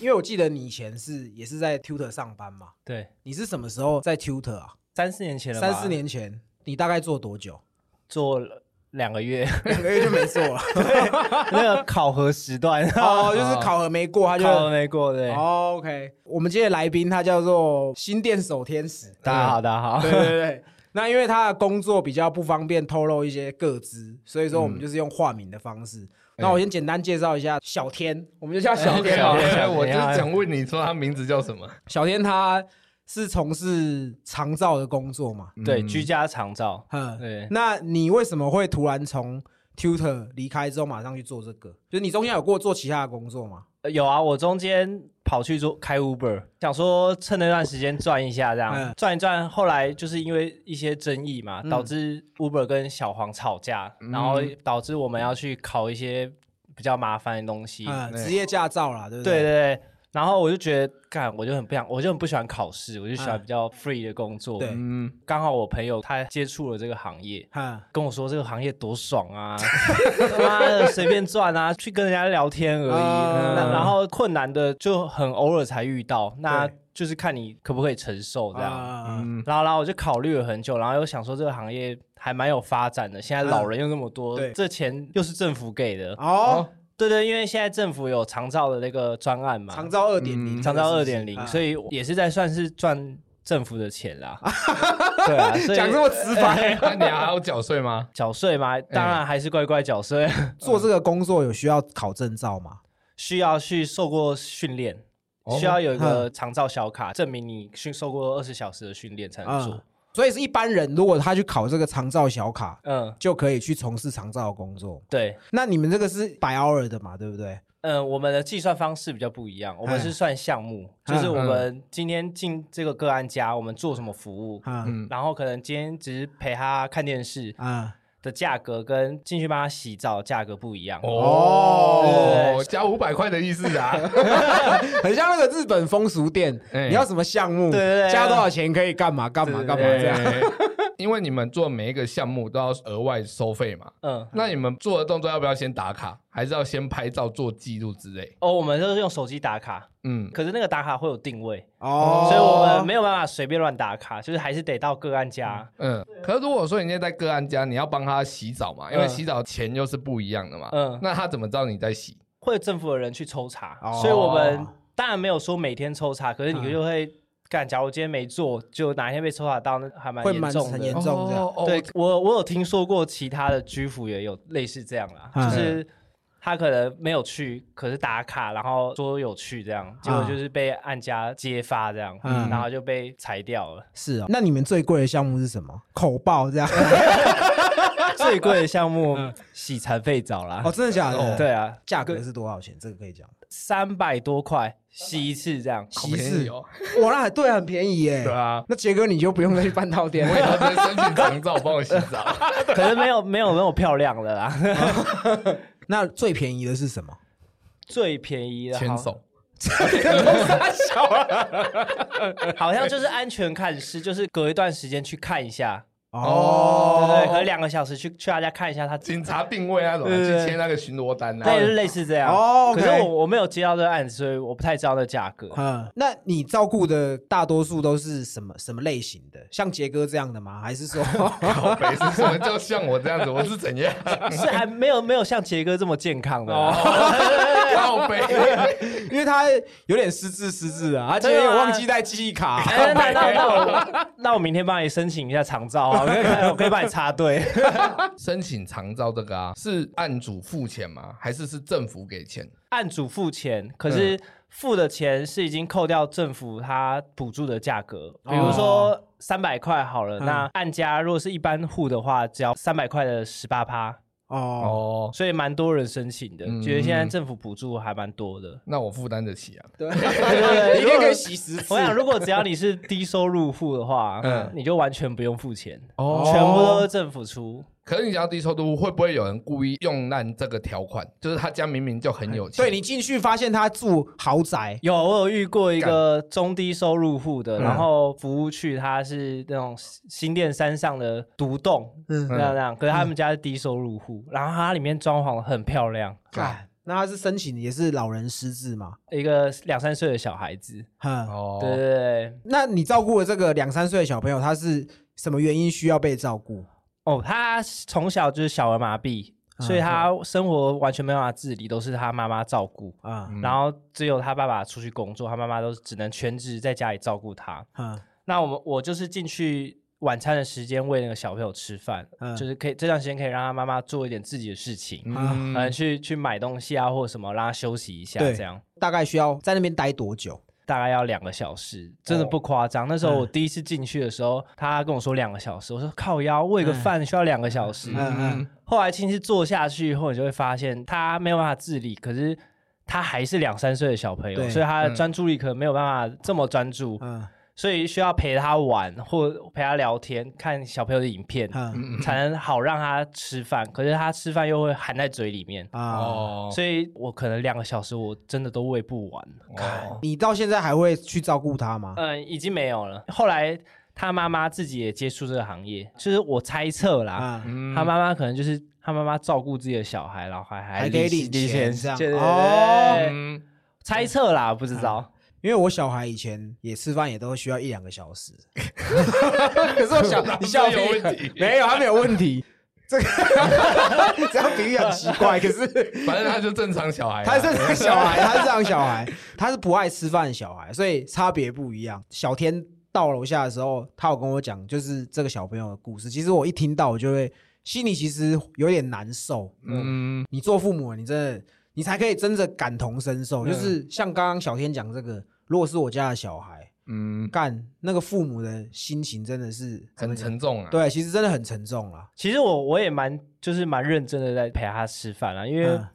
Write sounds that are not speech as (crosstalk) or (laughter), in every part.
因为我记得你以前是也是在 Tutor 上班嘛，对，你是什么时候在 Tutor 啊？三四年前了吧，三四年前，你大概做多久？做了两个月，两个月就没做了。(laughs) 那个考核时段，哦，就是考核没过，他就考核没过，对。哦 OK，我们今天的来宾他叫做新店守天使。大家好，大家好。对对对，那因为他的工作比较不方便透露一些个资，所以说我们就是用化名的方式。那我先简单介绍一下小天，我们就叫 (laughs) 小天我就是想问你说他名字叫什么？小天他是从事长照的工作嘛？对，嗯居家长照，嗯，对，那你为什么会突然从 Tutor 离开之后马上去做这个？就是你中间有过做其他的工作吗？呃有啊，我中间跑去做开 Uber，想说趁那段时间赚一下，这样、嗯赚一赚。后来就是因为一些争议嘛，嗯导致 Uber 跟小黄吵架，然后导致我们要去考一些比较麻烦的东西。职业驾照啦，对不对？对对对，然后我就觉得，干，我就很不想，我就很不喜欢考试，我就喜欢嗯比较 free 的工作。对。嗯，刚好我朋友他接触了这个行业，嗯，跟我说这个行业多爽啊，他 (laughs) 妈的随便赚啊，去跟人家聊天而已。然后困难的就很偶尔才遇到，那就是看你可不可以承受这样。啊。嗯。然后，然后我就考虑了很久，然后又想说这个行业还蛮有发展的，现在老人又那么多，对这钱又是政府给的。哦，对对，因为现在政府有长照的那个专案嘛，长照二点零，嗯长照二点零，所以以也是在算是赚政府的钱啦。(laughs) 对啊，讲这么直白，(laughs) 那你还要缴税吗？缴税吗，当然还是乖乖缴税。(laughs) 做这个工作有需要考证照吗？需要去受过训练，哦需要有一个长照小卡，证明你训受过二十小时的训练才能做嗯。，所以是一般人如果他去考这个长照小卡，嗯，就可以去从事长照的工作。对，那你们这个是百 hour 的嘛，对不对？嗯，我们的计算方式比较不一样，我们是算项目，就是我们今天进这个个案家，我们做什么服务，啊嗯，然后可能今天只是陪他看电视啊，的价格跟进去帮他洗澡价格不一样。哦，加五百块的意思啊？(laughs) 很像那个日本风俗店，哎你要什么项目，对对对加多少钱可以干嘛干嘛干嘛这样。对，因为你们做每一个项目都要额外收费嘛。嗯，那你们做的动作要不要先打卡，还是要先拍照做记录之类？哦，我们都是用手机打卡，嗯，可是那个打卡会有定位，哦，所以我们没有办法随便乱打卡，就是还是得到个案家。嗯，可是如果说你今天在个案家，你要帮他洗澡嘛，因为洗澡钱又是不一样的嘛。嗯那他怎么知道你在洗？会有政府的人去抽查，哦所以我们当然没有说每天抽查，可是你嗯就会干。假如今天没做，就哪一天被抽查到，那还蛮会蛮严重很严的。重这样。哦对我，我有听说过其他的居服也有类似这样啦，嗯就是他可能没有去，可是打卡，然后说有去这样，结果就是被按家揭发这样，嗯然后就被裁掉了。是啊，那你们最贵的项目是什么？口爆这样？(laughs) (laughs) 最贵的项目洗残废澡啦哦，，真的假的？，对啊，价格是多少钱？这个可以讲。三百多块洗一次这样。好稀释便宜哦。哇，那对，很便宜耶。对啊，那杰哥你就不用再去半套店我以了。后直接申请长照帮我洗澡。(laughs) 可是没有没有那么漂亮了啦。(laughs) 那最便宜的是什么？最便宜的好牵手，好像就是安全看师，就是隔一段时间去看一下，对哦对，可能两个小时去去他家看一下他。警察定位那种去签那个巡逻单啊。对，类似这样。哦可是我我没有接到这个案子，所以我不太知道那价格。嗯，那你照顾的大多数都是什么什么类型的？像杰哥这样的吗？还是说靠北是什么叫像我这样子？我是怎样？是还没有没有像杰哥这么健康的。(laughs) 靠北，(laughs) 因为他有点失智失智啊，他今天有忘记带记忆卡。(laughs) 哎那那那我那我明天帮你申请一下长照啊，我可以我可以帮你插队。申请长照这个啊，是案主付钱吗？还是是政府给钱？案主付钱，可是付的钱是已经扣掉政府他补助的价格，比如说三百块好了，嗯那按家如果是一般户的话，只要三百块的十八趴，哦，哦，所以蛮多人申请的，嗯觉得现在政府补助还蛮多的。那我负担得起啊。对，对 (laughs) 一天可以洗十次。我想，如果只要你是低收入户的话，嗯你就完全不用付钱，哦全部都是政府出。可是你讲到低收入，会不会有人故意用烂这个条款？就是他家明明就很有钱，对你进去发现他住豪宅，有，我有遇过一个中低收入户的，嗯。然后服务区他是那种新店山上的独栋，嗯。那样那样，可是他们家是低收入户，然后它里面装潢很漂亮，干，那他是申请也是老人失智嘛？一个两三岁的小孩子，哈，哦，对对对，那你照顾的这个两三岁的小朋友，他是什么原因需要被照顾？哦，他从小就是小儿麻痹，所以他生活完全没办法自理，都是他妈妈照顾。啊，嗯然后只有他爸爸出去工作，他妈妈都只能全职在家里照顾他。嗯，(laughs) 那我们我就是进去晚餐的时间喂那个小朋友吃饭，嗯就是可以这段时间可以让他妈妈做一点自己的事情，嗯，嗯，去去买东西啊或者什么，让他休息一下，对这样大概需要在那边待多久？大概要两个小时，真的不夸张。那时候我第一次进去的时候，他跟我说两个小时，我说靠腰喂个饭需要两个小时。嗯嗯后来亲戚坐下去以后，你就会发现他没有办法自理，可是他还是两三岁的小朋友，所以他的专注力可能没有办法这么专注，嗯所以需要陪他玩或陪他聊天，看小朋友的影片，嗯才能好让他吃饭。可是他吃饭又会含在嘴里面，啊，哦，所以我可能两个小时我真的都喂不完。哦。你到现在还会去照顾他吗？嗯，已经没有了。后来他妈妈自己也接触这个行业，就是我猜测啦，啊，嗯。他妈妈可能就是他妈妈照顾自己的小孩，然后还还可以领领钱这样。对对对。哦。嗯。猜测啦，不知道。因为我小孩以前也吃饭也都需要一两个小时，(laughs) 可是我小 (laughs) 你笑有屁问题 (laughs) 没有他没有问题，这个这样比喻很奇怪，可是反正他就正常小孩啊，他是正常小孩，他是正常小孩，他是不爱吃饭的小孩，所以差别不一样。小天到楼下的时候，他有跟我讲，就是这个小朋友的故事。其实我一听到，我就会心里其实有点难受。嗯，你做父母，你真的你才可以真的感同身受。嗯。就是像刚刚小天讲这个，如果是我家的小孩，嗯，干那个父母的心情真的是很沉重啊，，对，其实真的很沉重啦。其实我我也蛮就是蛮认真的在陪他吃饭啦，因为嗯。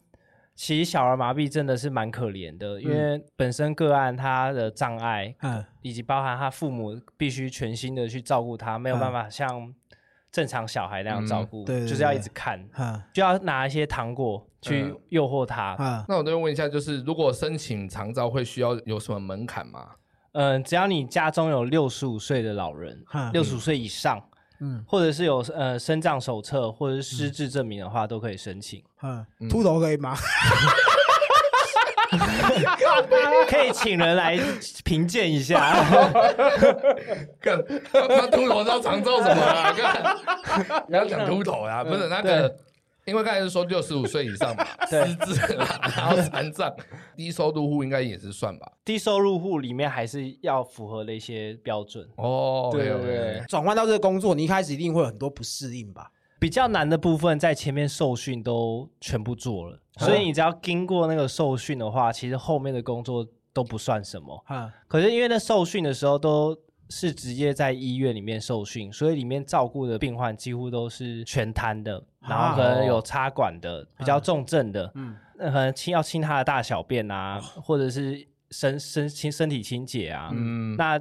其实小儿麻痹真的是蛮可怜的，因为本身个案他的障碍嗯。以及包含他父母必须全心的去照顾他，没有办法像正常小孩那样照顾，嗯对对就是要一直看，嗯就要拿一些糖果去嗯。诱惑他。嗯那我再问一下，就是如果申请长照会需要有什么门槛吗？嗯、只要你家中有六十五岁的老人，嗯六十五岁以上，嗯。或者是有呃身障手册或者是失智证明的话，都可以申请。嗯，秃头可以吗？(laughs) (laughs) 可以请人来评鉴一下。(laughs) 看，那秃头知道长照什么啊？(laughs) 干，不要讲秃头啊，不是那个，因为刚才是说六十五岁以上嘛，对失智啦，然后残障，低收入户应该也是算吧？低收入户里面还是要符合的一些标准。哦，对对对，转换到这个工作，你一开始一定会有很多不适应吧？比较难的部分在前面受训都全部做了，所以你只要经过那个受训的话，其实后面的工作都不算什么。哈，可是因为那受训的时候都是直接在医院里面受训，所以里面照顾的病患几乎都是全瘫的，然后可能有插管的、比较重症的，嗯。嗯，可能清要清他的大小便啊，或者是身身清身体清洁啊，嗯，那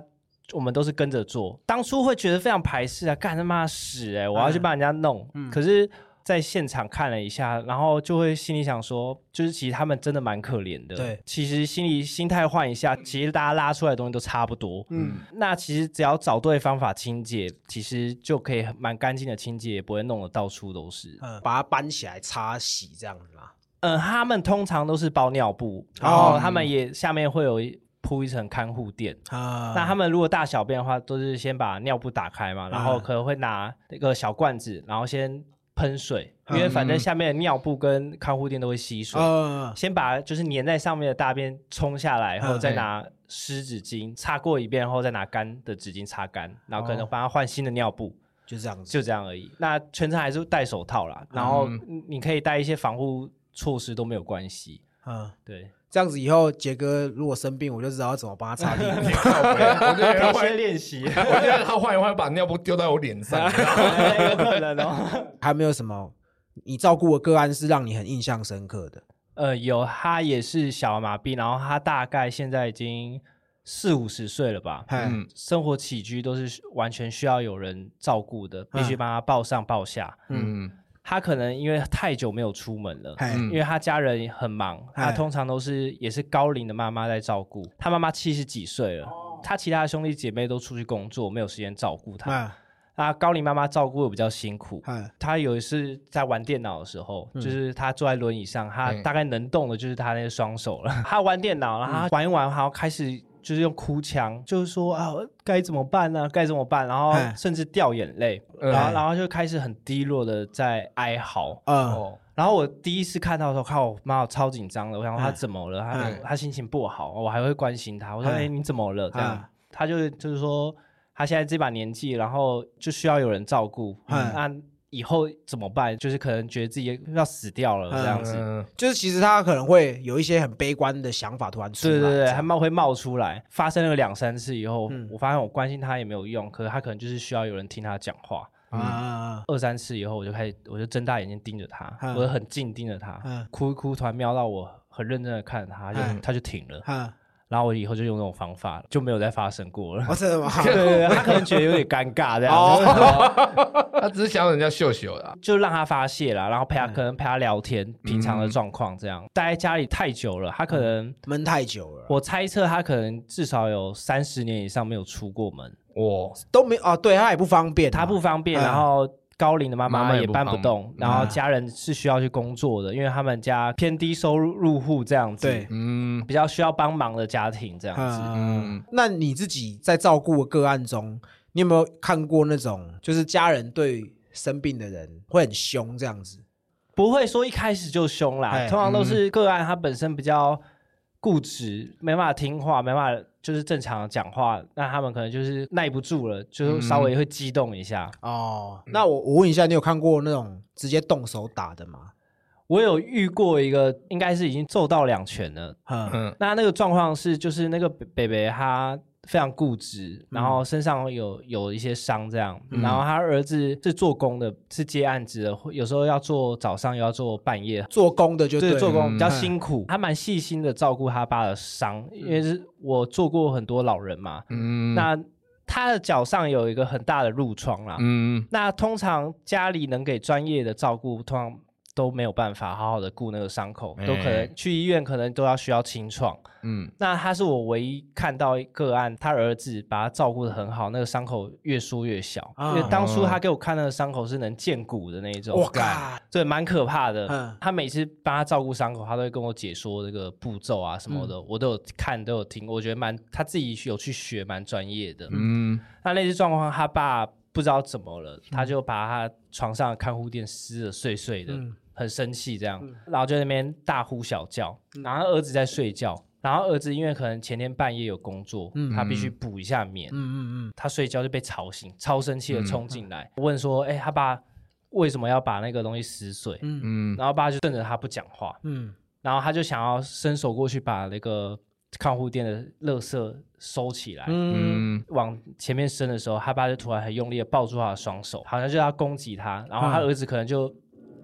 我们都是跟着做。当初会觉得非常排斥啊，干他妈屎哎、我要去帮人家弄。嗯可是，在现场看了一下，然后就会心里想说，就是其实他们真的蛮可怜的。对，其实心里心态换一下，其实大家拉出来的东西都差不多。嗯那其实只要找对方法清洁，其实就可以很蛮干净的清洁，也不会弄得到处都是。嗯，把它搬起来擦洗这样子嘛。嗯，他们通常都是包尿布，然哦后他们也下面会有一铺一层看护垫。啊，那他们如果大小便的话，都是先把尿布打开嘛，然后可能会拿那个小罐子，然后先喷水，因为反正下面的尿布跟看护垫都会吸水，呃，先把就是粘在上面的大便冲下来，然后嗯再拿湿纸巾擦过一遍，然后再拿干的纸巾擦干，然后可能哦帮他换新的尿布，就这样子。就这样而已。那全程还是戴手套啦，然后你可以戴一些防护措施都没有关系。嗯，对，这样子以后杰哥如果生病，我就知道要怎么帮他擦屁股。(laughs) 我觉得他可以换，先练习，我觉得他换一换，把尿布丢在我脸上，有可能哦。(laughs) 还有没有什么你照顾的个案是让你很印象深刻的？呃，有，他也是小儿麻痹，然后他大概现在已经四五十岁了吧，嗯生活起居都是完全需要有人照顾的，必须帮他抱上抱下。嗯他可能因为太久没有出门了。嗯因为他家人很忙，他哎通常都是也是高龄的妈妈在照顾。他妈妈七十几岁了，他其他的兄弟姐妹都出去工作，没有时间照顾他。啊，啊，高龄妈妈照顾的比较辛苦。哎，她有一次在玩电脑的时候，嗯就是他坐在轮椅上，她嗯大概能动的就是他那个双手了。(laughs) 他玩电脑，然后她玩一玩，然后开始就是用哭腔，就是说啊该怎么办呢、该怎么办？然后哎甚至掉眼泪，嗯然后然后就开始很低落的在哀嚎。嗯，哦，然后我第一次看到的时候，看我妈，我超紧张的。我想说她哎怎么了？她哎她心情不好，我还会关心她。我说：“哎哎，你怎么了？”这样哎，她就就是说，她现在这把年纪，然后就需要有人照顾。嗯那以后怎么办？就是可能觉得自己要死掉了这样子。嗯就是其实他可能会有一些很悲观的想法突然出来，对对对，这样还冒会冒出来。发生了两三次以后，嗯我发现我关心他也没有用，可是他可能就是需要有人听他讲话。啊啊二三次以后，我就开始，我就睁大眼睛盯着她，嗯我就很近盯着她，嗯哭一哭，突然瞄到我，很认真的看着她，她就他就停了。啊然后我以后就用那种方法，就没有再发生过了啊！。哦，真的吗？(laughs) 对对对，他可能觉得有点尴尬这样子，哦，(laughs) 他只是想让人家秀秀啦。就让他发泄啦，然后陪他嗯可能陪他聊天，平常的状况这样。待在家里太久了，他可能闷太久了，我猜测他可能至少有三十年以上没有出过门，哇，都没哦，对他也不方便啊，他不方便，嗯然后。高龄的妈妈妈妈也搬不动，然后嗯。家人是需要去工作的，因为他们家偏低收入户这样子，对，嗯。比较需要帮忙的家庭这样子。嗯，那你自己在照顾的个案中，你有没有看过那种就是家人对生病的人会很凶这样子？不会说一开始就凶啦，哎通常都是个案他本身比较固执，没办法听话，没办法就是正常讲话，那他们可能就是耐不住了，就是稍微会激动一下。哦，那我我问一下，你有看过那种直接动手打的吗？我有遇过一个，应该是已经揍到两拳了。嗯嗯那那个状况是，就是那个北北他非常固执，然后身上有有一些伤，这样。嗯。然后他儿子是做工的，是接案子的，有时候要做早上，又要做半夜，做工的就对，对做工比较嗯辛苦，他蛮细心的照顾他爸的伤，因为是我做过很多老人嘛，嗯。那他的脚上有一个很大的褥疮啦，嗯。那通常家里能给专业的照顾，通常都没有办法好好的顾那个伤口，都可能哎去医院可能都要需要清创。嗯。那他是我唯一看到个案，他儿子把他照顾的很好，那个伤口越缩越小，啊。因为当初他给我看那个伤口是能见骨的那一种，我靠，对，蛮可怕的。嗯。他每次帮他照顾伤口，他都会跟我解说这个步骤啊什么的，嗯。我都有看，都有听，我觉得蛮他自己有去学，蛮专业的。嗯。那类似状况，他爸不知道怎么了，他就把他床上的看护垫撕的碎碎的，嗯很生气这样，然后就在那边大呼小叫，然后他儿子在睡觉。然后儿子因为可能前天半夜有工作，嗯他必须补一下眠，嗯嗯他睡觉就被吵醒，超生气的冲进来，问说：“哎、他爸为什么要把那个东西撕碎？”嗯。嗯。然后爸就瞪着他不讲话，嗯。然后他就想要伸手过去把那个看护店的垃圾收起来，嗯。嗯往前面伸的时候，他爸就突然很用力的抱住他的双手，好像就要攻击他，然后他嗯。儿子可能就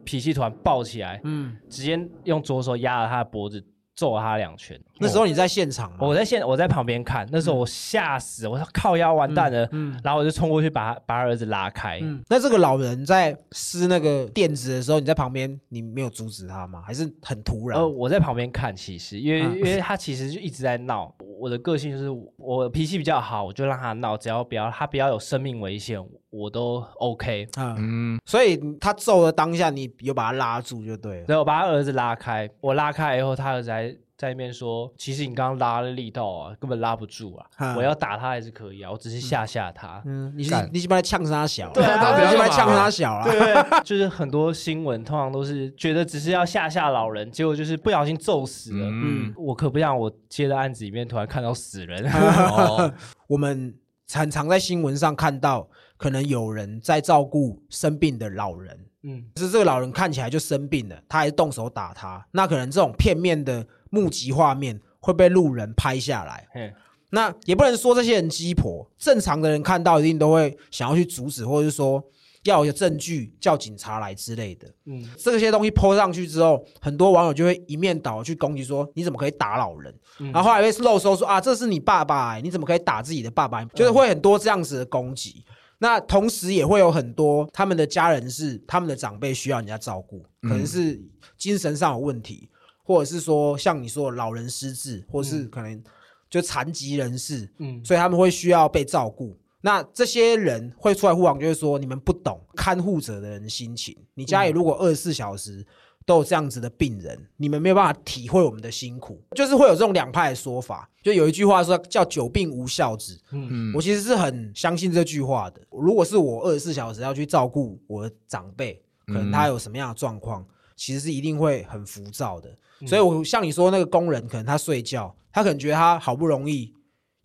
脾气突然爆起来，嗯，直接用左手压了他的脖子，揍了他两拳。那时候你在现场吗？我在现我在旁边看，那时候我吓死，我说靠腰完蛋了，嗯然后我就冲过去把他把他儿子拉开。嗯，那这个老人在撕那个垫子的时候，你在旁边，你没有阻止他吗？还是很突然？呃，我在旁边看，其实因为、嗯因为他其实就一直在闹。我的个性就是我脾气比较好，我就让他闹，只要不要他不要有生命危险，我都 OK。嗯，嗯所以他揍的当下，你有把他拉住就对了。对，我把他儿子拉开，我拉开以后，他儿子还在那边说：“其实你刚刚拉的力道啊，根本拉不住啊，嗯我要打他还是可以啊，我只是吓吓他。嗯，你是干你是把他呛他小，对啊你是把他呛他小啊。对，就是很多新闻通常都是觉得只是要吓吓老人，结果就是不小心揍死了。嗯我可不想我接的案子里面突然看到死人。(laughs) 哦我们常常在新闻上看到，可能有人在照顾生病的老人，嗯，可是这个老人看起来就生病了，他还是动手打他，那可能这种片面的目击画面会被路人拍下来。嗯，那也不能说这些人鸡婆，正常的人看到一定都会想要去阻止，或者是说要有证据叫警察来之类的。嗯，这些东西抛上去之后，很多网友就会一面倒去攻击说：“你怎么可以打老人？”嗯然后后来被漏收说：“啊，这是你爸爸、欸，你怎么可以打自己的爸爸？”就是会很多这样子的攻击。那同时也会有很多他们的家人是他们的长辈需要人家照顾，可能是精神上有问题，或者是说像你说的老人失智，或是可能就残疾人士，嗯所以他们会需要被照顾。那这些人会出来护航，就是说你们不懂看护者的人心情。你家里如果二十四小时都有这样子的病人，你们没有办法体会我们的辛苦，就是会有这种两派的说法。就有一句话说叫“久病无孝子”，嗯我其实是很相信这句话的。如果是我二十四小时要去照顾我的长辈，可能他有什么样的状况，其实是一定会很浮躁的。所以，我像你说那个工人，可能他睡觉，他可能觉得他好不容易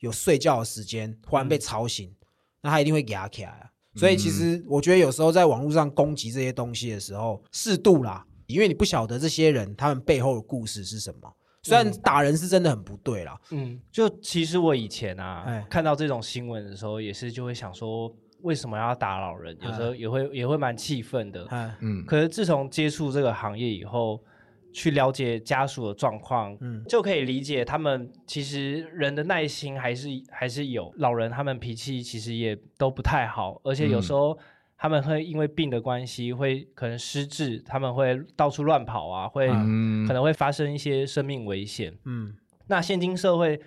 有睡觉的时间，忽然被吵醒，那他一定会压起来啊。所以，其实我觉得有时候在网络上攻击这些东西的时候，适度啦，因为你不晓得这些人他们背后的故事是什么。虽然打人是真的很不对啦，嗯，就其实我以前啊哎，看到这种新闻的时候，也是就会想说，为什么要打老人？有时候也会也会蛮气愤的。哎，嗯可是自从接触这个行业以后，去了解家属的状况，嗯就可以理解他们其实人的耐心还是还是有。老人他们脾气其实也都不太好，而且有时候他们会因为病的关系，会可能失智，他们会到处乱跑啊，会、嗯。可能会发生一些生命危险。嗯，那现今社会，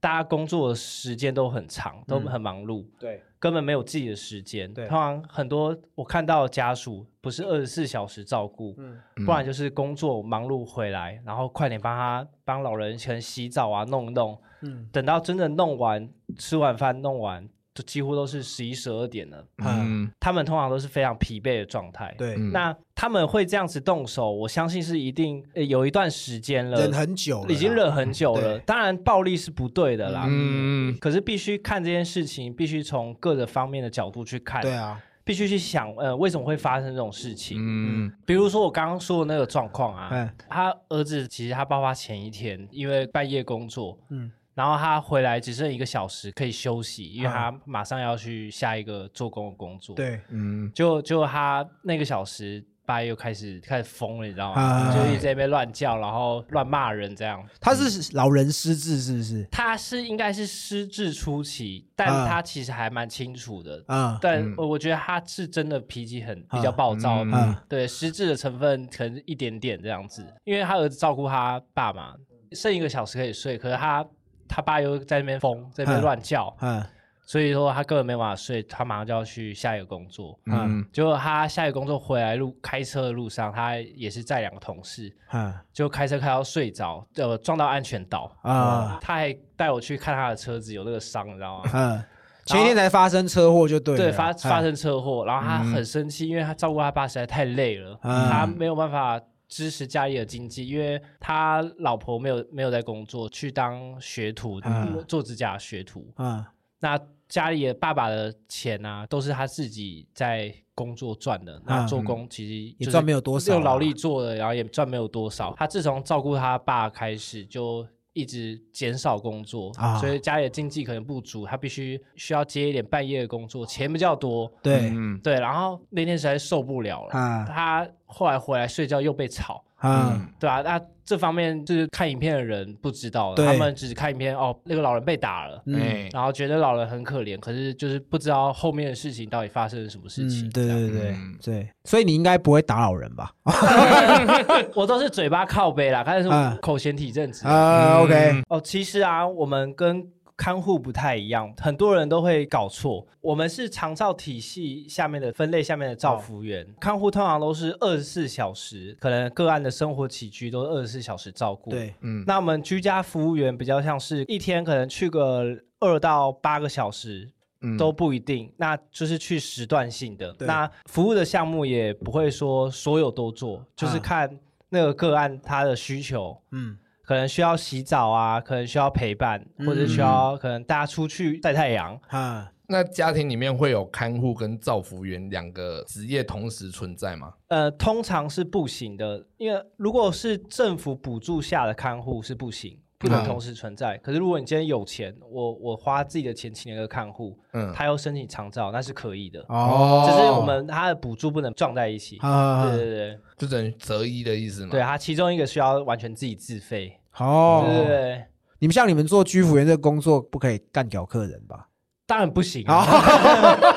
大家工作的时间都很长，都很忙碌，对，根本没有自己的时间。对。通常很多我看到的家属不是二十四小时照顾，嗯不然就是工作忙碌回来，然后快点帮他帮老人先洗澡啊弄一弄，嗯。等到真的弄完吃完饭弄完，就几乎都是十一十二点了。嗯。他们通常都是非常疲惫的状态。对，嗯。那他们会这样子动手，我相信是一定、呃有一段时间了，忍很久了，已经忍很久了。对。当然，暴力是不对的啦。嗯可是必须看这件事情，必须从各个方面的角度去看，对啊，必须去想，呃，为什么会发生这种事情？嗯。比如说我刚刚说的那个状况啊，哎，他儿子其实他爆发前一天，因为半夜工作，嗯然后他回来只剩一个小时可以休息，因为他马上要去下一个做工的工作。，对，嗯就就他那个小时，爸又开始开始疯了，你知道吗？啊就一直在那边乱叫，然后乱骂人这样。他是老人失智是不是？他是应该是失智初期，但啊他其实还蛮清楚的。啊但嗯我我觉得他是真的脾气很比较暴躁，嗯啊对失智的成分可能一点点这样子。因为他儿子照顾他爸嘛，剩一个小时可以睡，可是他他爸又在那边疯，在那边嗯。乱叫，嗯。所以说他根本没办法睡，他马上就要去下一个工作。嗯。结果他下一个工作回来路开车的路上，他也是载两个同事，嗯。就开车开到睡着，呃，撞到安全岛。啊。他还带我去看他的车子有那个伤，你知道吗？嗯！前一天才发生车祸就对了，对，发哎发生车祸，然后他嗯。很生气，因为他照顾他爸实在太累了，嗯。他没有办法支持家里的经济，因为他老婆没有没有在工作，去当学徒，啊做指甲的学徒。嗯那家里的爸爸的钱啊，都是他自己在工作赚的。那做工其实也赚没有多少啊用劳力做的，然后也赚没有多少。他自从照顾他爸开始，就一直减少工作，啊所以家里的经济可能不足，他必须需要接一点半夜的工作，钱比较多。对嗯对，然后那天实在受不了了，啊他后来回来睡觉又被吵，啊对啊，那这方面就是看影片的人不知道他们只是看影片哦，那个老人被打了。嗯哎然后觉得老人很可怜，可是就是不知道后面的事情到底发生了什么事情。嗯，对对对嗯对，所以你应该不会打老人吧？(laughs) 我都是嘴巴靠背啦，但是口嫌体正直。啊，OK，哦，其实啊，我们跟看护不太一样，很多人都会搞错。我们是长照体系下面的分类下面的照服员，看护通常都是二十四小时，可能个案的生活起居都是二十四小时照顾。，对，嗯。那我们居家服务员比较像是一天可能去个二到八个小时，嗯。都不一定，那就是去时段性的。那服务的项目也不会说所有都做，就是啊。看那个个案他的需求，嗯可能需要洗澡啊，可能需要陪伴，或者需要可能大家出去晒太阳。啊，那家庭里面会有看护跟照服员两个职业同时存在吗？呃，通常是不行的，因为如果是政府补助下的看护是不行，不能嗯同时存在。可是如果你今天有钱，我我花自己的钱请了一个看护，嗯，他要申请长照，那是可以的。哦，只是我们他的补助不能撞在一起。啊，对对对就等于择一的意思嘛。对，他其中一个需要完全自己自费。哦，对对对，你们像你们做居服员这个工作，不可以干掉客人吧？当然不行啊啊。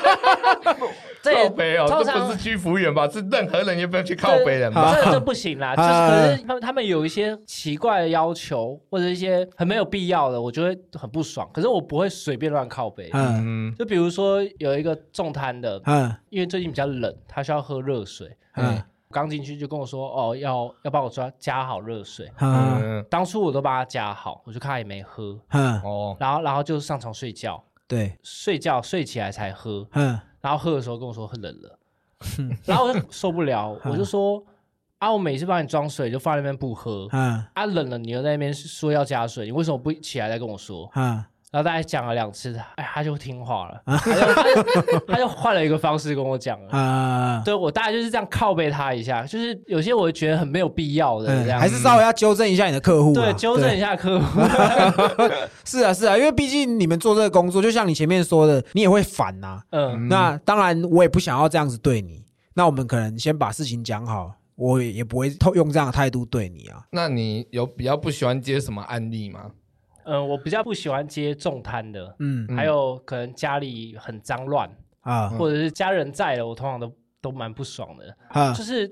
靠背哦，这不是居服务员吧？是任何人也不要去靠背人吧？这这不行啦，就是啊可是他们他们有一些奇怪的要求，或者一些很没有必要的，我就会很不爽。可是我不会随便乱靠背。嗯嗯，就比如说有一个重摊的，嗯因为最近比较冷，他需要喝热水。嗯刚进去就跟我说，哦，要要帮我抓加好热水。嗯嗯，当初我都帮他加好，我就看他也没喝，嗯，哦，然后然后就上床睡觉，对，睡觉睡起来才喝，嗯然后喝的时候跟我说很冷了，然后我就受不了，我就说啊，我每次帮你装水就放在那边不喝，嗯啊冷了你又在那边说要加水，你为什么不起来再跟我说？嗯然后大概讲了两次，哎，他就听话了，他就他就换了一个方式跟我讲了。啊，对我大概就是这样靠背他一下，就是有些我会觉得很没有必要的这样，嗯还是稍微要纠正一下你的客户啊，对纠正一下客户。(laughs) 是啊，是啊，因为毕竟你们做这个工作，就像你前面说的，你也会烦呐、嗯，那当然，我也不想要这样子对你。那我们可能先把事情讲好，我也也不会透用这样的态度对你啊。那你有比较不喜欢接什么案例吗？嗯，我比较不喜欢接重摊的，嗯嗯还有可能家里很脏乱，啊或者是家人在了，我通常都都蛮不爽的。啊就是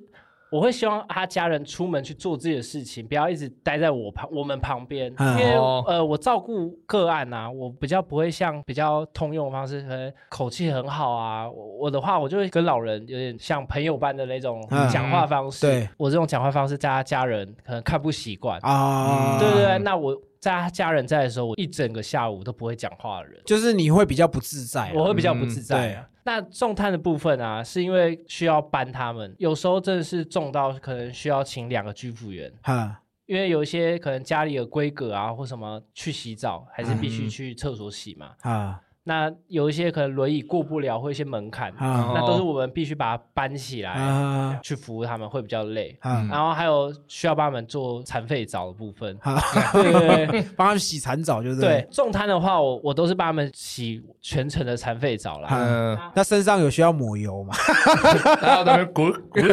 我会希望他家人出门去做自己的事情，不要一直待在我旁我们旁边，嗯因为哦呃，我照顾个案啊，我比较不会像比较通用的方式，可能口气很好啊。我我的话，我就会跟老人有点像朋友般的那种嗯讲话方式。对我这种讲话方式，在他家人可能看不习惯。啊，对对对，那我在他家人在的时候，我一整个下午都不会讲话的人。就是你会比较不自在啊。我会比较不自在、对啊。那重碳的部分啊，是因为需要搬他们，有时候真的是重到可能需要请两个居服员，哈因为有一些可能家里有规格啊或什么去洗澡，还是必须嗯去厕所洗嘛。啊那有一些可能轮椅过不了，或一些门槛，啊。那都是我们必须把它搬起来、啊。去服务他们，会比较累。啊。然后还有需要帮他们做残废澡的部分，啊！对对对。(laughs) 帮他们洗残澡，就是对。重摊的话，我我都是帮他们洗全程的残废澡啦。嗯，那身上有需要抹油吗？然后在那边滚滚，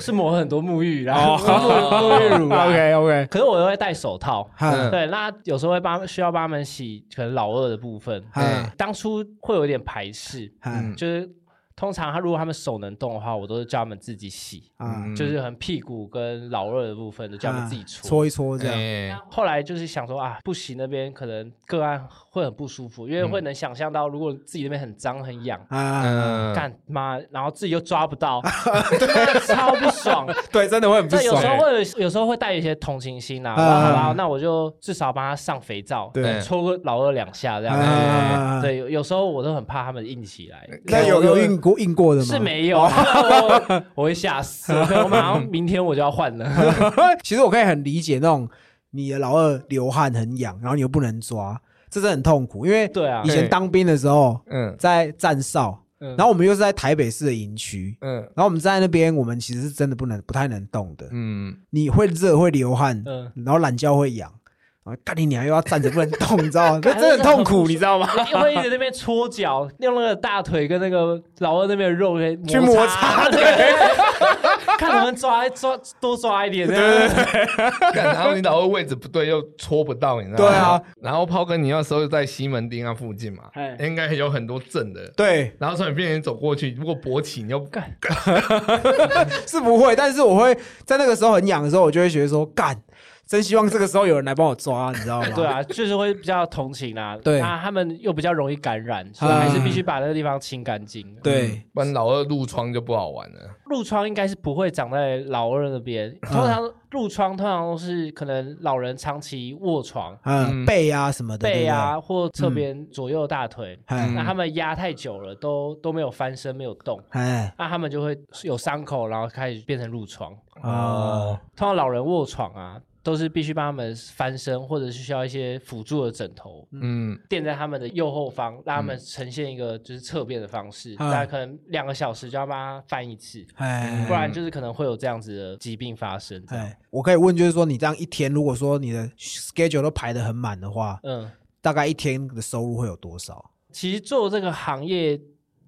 是抹很多沐浴，然后沐沐浴乳啊。OK OK，可是我又会戴手套，哈对，那有时候会帮需要帮他们洗可能老二的部分，哈当初会有点排斥，嗯。就是通常他如果他们手能动的话，我都是叫他们自己洗，就是很屁股跟老二的部分都叫他们自己搓。搓一搓这样。哎，后来就是想说啊，不洗，那边可能个案会很不舒服，因为会能想象到，如果自己那边很脏很痒，干妈，然后自己又抓不到，(laughs) 超不爽。(laughs) 对，真的会很不爽有时候爽。会有有时候会带一些同情心啊，嗯好吧，那我就至少帮他上肥皂，对搓个老二两下这样啊子。对，有有时候我都很怕他们硬起来。那有有硬过硬过的吗？是没有，(laughs) 我我会吓死，我马上明天我就要换了。其实我可以很理解那种你的老二流汗很痒，然后你又不能抓，这真的很痛苦。因为对啊以，前当兵的时候嗯在站哨，嗯然后我们又是在台北市的营区，嗯然后我们在那边，我们其实是真的不能不太能动的。嗯，你会热会流汗，嗯然后懒觉会痒，然后干你娘又要站着不能动，(laughs) 你知道吗？那真的很痛苦，你知道吗？(laughs) 又会一直在那边搓脚，用那个大腿跟那个老二那边的肉去摩擦对，(laughs) 看能不能抓抓多抓一点。对对对，(laughs) 然后你老二位置不对，又戳不到，你知道吗？对啊。然后炮哥，你那时候在西门町那附近嘛哎，应该有很多正的。对，然后从你面前走过去，如果勃起，你又干 (laughs) (laughs) 是不会，但是我会在那个时候很痒的时候，我就会觉得说，干，真希望这个时候有人来帮我抓，你知道吗？对啊，就是会比较同情啊。对。那他们又比较容易感染，所以还是必须把那个地方清干净。对，不然老二褥疮就不好玩了。褥疮应该是不会长在老二那边，嗯通常褥疮通常都是可能老人长期卧床。嗯，嗯。背啊什么的，背啊，或侧边左右大腿，那他们压太久了，都都没有翻身，没有动，哎。那他们就会有伤口，然后开始变成褥疮。哎哦，通常老人卧床啊，都是必须帮他们翻身，或者是需要一些辅助的枕头嗯垫在他们的右后方，让他们呈现一个就是侧边的方式。嗯大概可能两个小时就要帮他翻一次，哎不然就是可能会有这样子的疾病发生。这样哎，我可以问，就是说你这样一天，如果说你的 schedule 都排得很满的话，嗯，大概一天的收入会有多少？其实做这个行业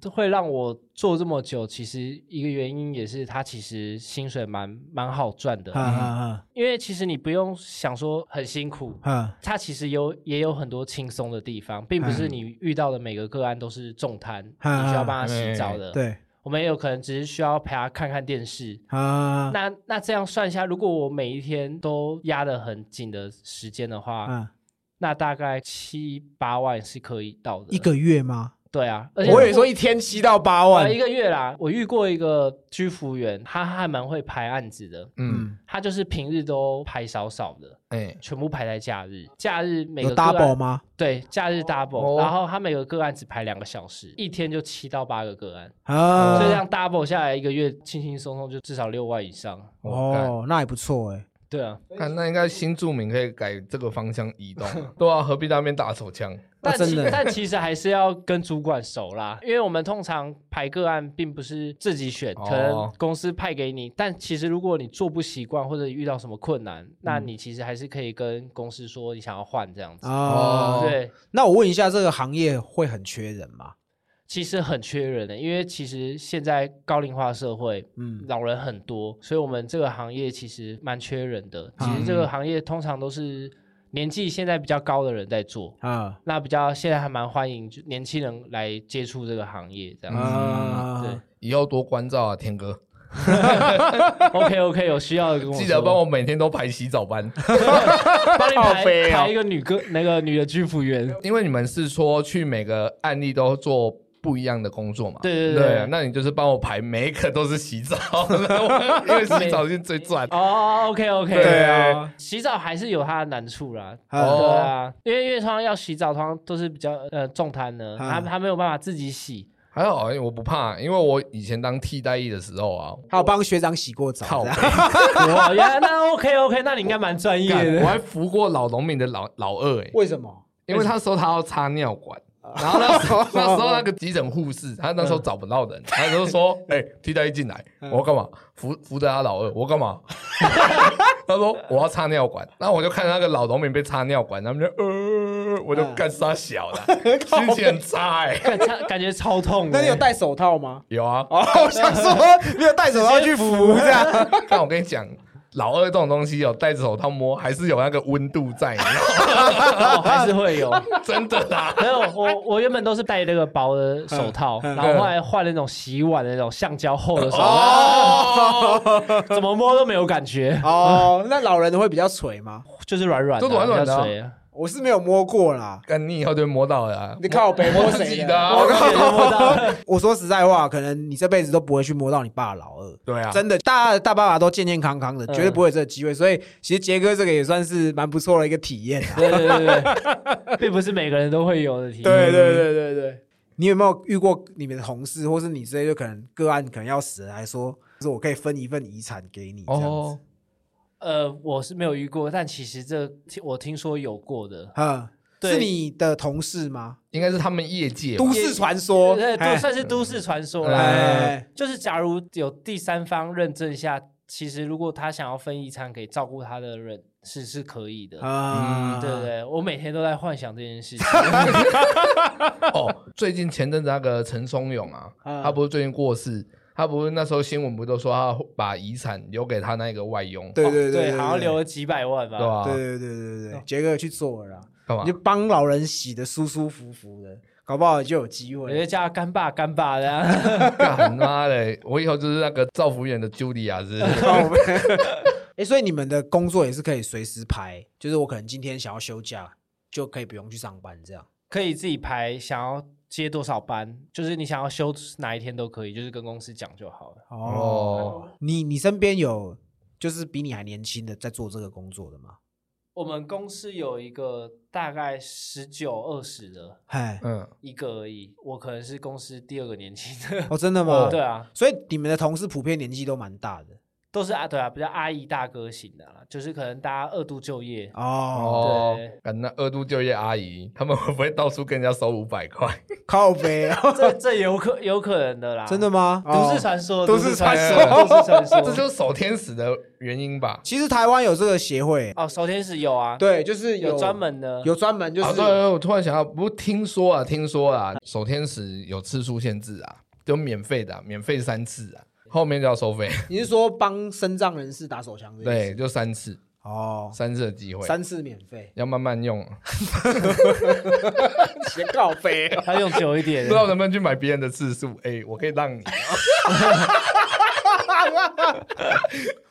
会让我做这么久，其实一个原因也是他其实薪水蛮蛮好赚的，嗯嗯因为其实你不用想说很辛苦，嗯嗯，它其实有也有很多轻松的地方，并不是你遇到的每个个案都是重瘫，嗯你需要帮他洗澡的。，对我们也有可能只是需要陪他看看电视。啊，那那这样算一下，如果我每一天都压得很紧的时间的话，嗯，那大概七八万是可以到的。一个月吗？对啊，而且我以为说一天七到八万呃，一个月啦。我遇过一个居服员，他还蛮会排案子的，嗯，他就是平日都排少少的，哎，全部排在假日。假日每有个 double 吗？对，假日 double，、哦然后他每个个案只排两个小时，一天就七到八个个案，啊，所以这样 double 下来，一个月轻轻松松就至少六万以上。哦，那也不错哎。对啊，看那应该新住民可以改这个方向移动，(laughs) 对啊，何必在那边打手枪？但但其实还是要跟主管熟啦，因为我们通常排个案并不是自己选，哦可能公司派给你。但其实如果你做不习惯或者遇到什么困难，那嗯你其实还是可以跟公司说你想要换这样子。哦，对，那我问一下，这个行业会很缺人吗？其实很缺人的，因为其实现在高龄化社会，嗯，老人很多，所以我们这个行业其实蛮缺人的。其嗯实这个行业通常都是年纪现在比较高的人在做，啊那比较现在还蛮欢迎就年轻人来接触这个行业这样子。啊，对。以后多关照啊，天哥，，(laughs) OK OK，有需要的跟我说。记得帮我每天都排洗澡班，(laughs) 帮你排排一个女歌那个女的居服员。因为你们是说去每个案例都做不一样的工作嘛。对对对对，那你就是帮我排每一个都是洗澡，(laughs) 因为洗澡是最赚。哦，OK OK，对啊，洗澡还是有它的难处啦。哦对啊，因为因为通常要洗澡，通常都是比较呃重摊的，嗯他他没有办法自己洗。还好，我不怕，因为我以前当替代役的时候啊，还有帮学长洗过澡，靠这北，样哇，原来那 OK OK，那你应该蛮专业的。干我还扶过老农民的老老二哎、为什么？因为他说他要插尿管。(laughs) 然后那时候那时候那个急诊护士，他那时候找不到人，(laughs) 他就说：“哎、替代一进来，我要干嘛？扶扶着他老二，我干嘛？” (laughs) 他说：“我要插尿管。”然后我就看那个老农民被插尿管，他们就呃，我就干杀小了，心情很差哎、感感感觉超痛的。那你有戴手套吗？有啊，哦，我想说没有戴手套去扶这样。但我跟你讲，老二这种东西有戴着手套摸，还是有那个温度在，你知道哦，还是会有。(laughs) 真的啦。没有，我我原本都是戴那个薄的手套，嗯嗯然后后来换那种洗碗的那种橡胶厚的手套，哦，(laughs) 怎么摸都没有感觉，哦，那老人会比较垂吗？就是软软的，就软软的啊比较垂啊。我是没有摸过啦。但你以后就会摸到了啊。你靠北摸摸谁自己的啊我感觉摸到，(laughs) 我说实在话，可能你这辈子都不会去摸到你爸老二。对啊，真的，大家的大爸爸都健健康康的，嗯绝对不会有这个机会。所以，其实杰哥这个也算是蛮不错的一个体验啊。对对对对，(laughs) 并不是每个人都会有的体验。对对对对对，你有没有遇过你们的同事，或是你之类就可能个案可能要死了，还说就是我可以分一份遗产给你这样子哦？，呃，我是没有遇过，但其实这我听说有过的，嗯，对是你的同事吗？应该是他们业界吧都市传说，对，哎都算是都市传说啦。哎，就是假如有第三方认证下，其实如果他想要分遗产给照顾他的人，是是可以的。啊，对对对，我每天都在幻想这件事情。(laughs) 哦，最近前阵子那个陈松勇啊，嗯他不是最近过世，他不是那时候新闻不都说他把遗产留给他那个外佣，对对对对，好像留了几百万吧。对吧？对对对对对，杰哥去做了啦，干嘛你就？帮老人洗的舒舒服服的，搞不好就有机我就会。叫他干爸干爸的啊。(laughs) (laughs) 干妈嘞！我以后就是那个造福员的 Julia 是不是 (laughs) 哎，所以你们的工作也是可以随时排，就是我可能今天想要休假，就可以不用去上班这样。可以自己排，想要接多少班，就是你想要休哪一天都可以，就是跟公司讲就好了。哦，你你身边有就是比你还年轻的在做这个工作的吗？我们公司有一个大概十九二十的嗨，嗯，一个而已，我可能是公司第二个年轻的。哦，真的吗？(laughs) 对啊，所以你们的同事普遍年纪都蛮大的。都是啊，对啊，比较阿姨大哥型的啦，就是可能大家二度就业，哦，哦对，干那二度就业阿姨，他们会不会到处跟人家收五百块？(laughs) 靠背啊，这这有可有可能的啦，真的吗？都哦市传说，都市传说都市传说，这就是守天使的原因吧？其实台湾有这个协会，哦，守天使有啊，对，就是有专门的，有专门就啊，是我突然想到，不是听说啊，听说啊，守天使有次数限制啊，就免费的啊、免费三次啊，后面就要收费。你是说帮身障人士打手枪对，就三次，哦，三次的机会，三次免费，要慢慢用，先靠背。他用久一点不知，道能不能去买别人的次数。哎，我可以让你，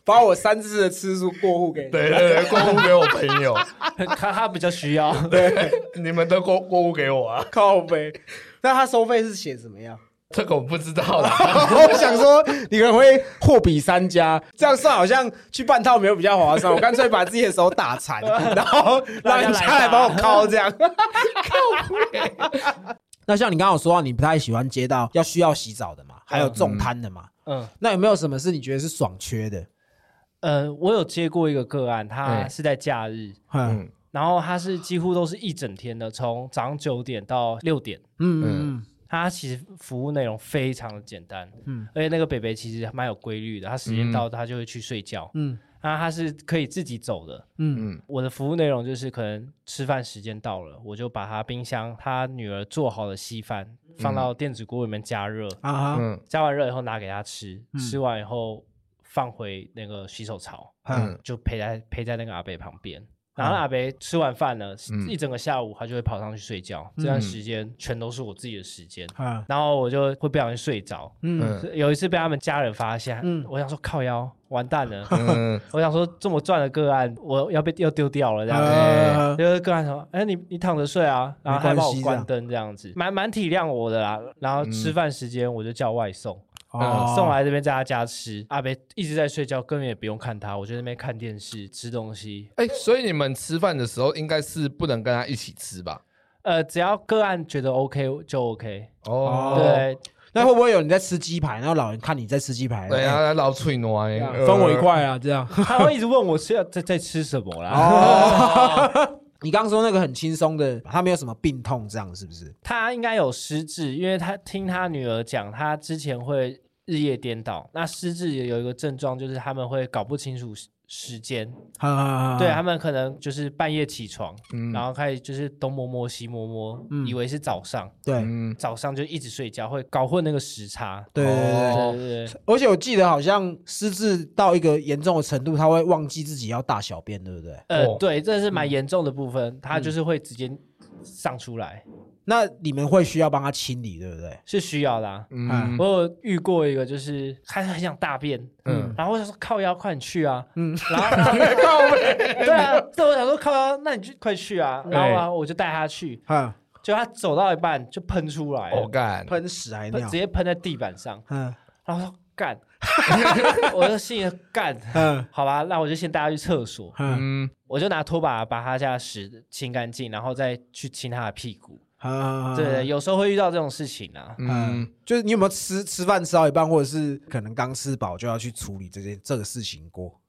把我三次的次数过户给你。对对对，过户给我朋友，(laughs) 他他比较需要，对你们都过过户给我啊，靠背。那他收费是写怎么样？这个我不知道啦。(laughs) 我想说，你可能会货比三家，这样算好像去半套没有比较划算。我干脆把自己的手打残，(laughs) 然后让人家来帮我敲，这样。(laughs) 那像你刚刚有说到，你不太喜欢接到要需要洗澡的嘛，还有重摊的嘛。嗯。那有没有什么是你觉得是爽缺的？呃，我有接过一个个案，他哎是在假日，嗯嗯然后他是几乎都是一整天的，从早上九点到六点。嗯嗯他其实服务内容非常的简单，嗯。嗯，而且那个北北其实蛮有规律的，他时间到他就会去睡觉，嗯。那他是可以自己走的。嗯。嗯。我的服务内容就是可能吃饭时间到了，我就把他冰箱他女儿做好的稀饭放到电子锅里面加热，啊嗯。加完热以后拿给他吃，嗯。吃完以后放回那个洗手槽，嗯。就陪在陪在那个阿北旁边。然后那阿北吃完饭呢，嗯。一整个下午他就会跑上去睡觉，这段时间全都是我自己的时间。啊。然后我就会不小心睡着。有一次被他们家人发现，嗯我想说靠腰完蛋了，嗯，(laughs) 我想说这么赚的个案，我要被要丢掉了这样就是个案说，哎，你你躺着睡啊，然后还帮我关灯这样子，蛮蛮体谅我的啦。然后吃饭时间我就叫外送，哦送来这边在他家吃。阿北一直在睡觉，根本也不用看他，我就在那边看电视吃东西。哎，所以你们吃饭的时候应该是不能跟他一起吃吧？呃，只要个案觉得 OK 就 OK。哦对，那会不会有你在吃鸡排，然后老人看你在吃鸡排，对哎啊，老脆挪哎分我一。块啊？这样。他会一直问我是要在在吃什么啦。哦，(laughs) 你刚刚说那个很轻松的，他没有什么病痛，这样是不是？他应该有失智，因为他听他女儿讲，他之前会日夜颠倒。那失智也有一个症状，就是他们会搞不清楚时时间，对他们可能就是半夜起床，嗯。然后开始就是东摸摸西摸摸，嗯。以为是早上，对。嗯，早上就一直睡觉，会搞混那个时差。对对对而且我记得好像失智到一个严重的程度，他会忘记自己要大小便，对不对？呃哦，对，这是蛮严重的部分，他就是会直接上出来，那你们会需要帮他清理，对不对？是需要的啊。嗯我有遇过一个，就是他很想大便，嗯。然后我想说靠腰，快点去啊，嗯。然后靠 (laughs) (laughs) 对啊，对我想说靠腰，那你就快去啊，然后啊我就带他去，嗯，就他走到一半就喷出来了，我干，喷屎还尿。喷直，接喷在地板上，嗯然后说干，(laughs) 我就心里干，嗯好吧，那我就先带他去厕所，嗯嗯。我就拿拖把把他家的屎清干净，然后再去清他的屁股。嗯，对，有时候会遇到这种事情啊。嗯嗯，就是你有没有吃吃饭吃到一半，或者是可能刚吃饱就要去处理这件这个事情过？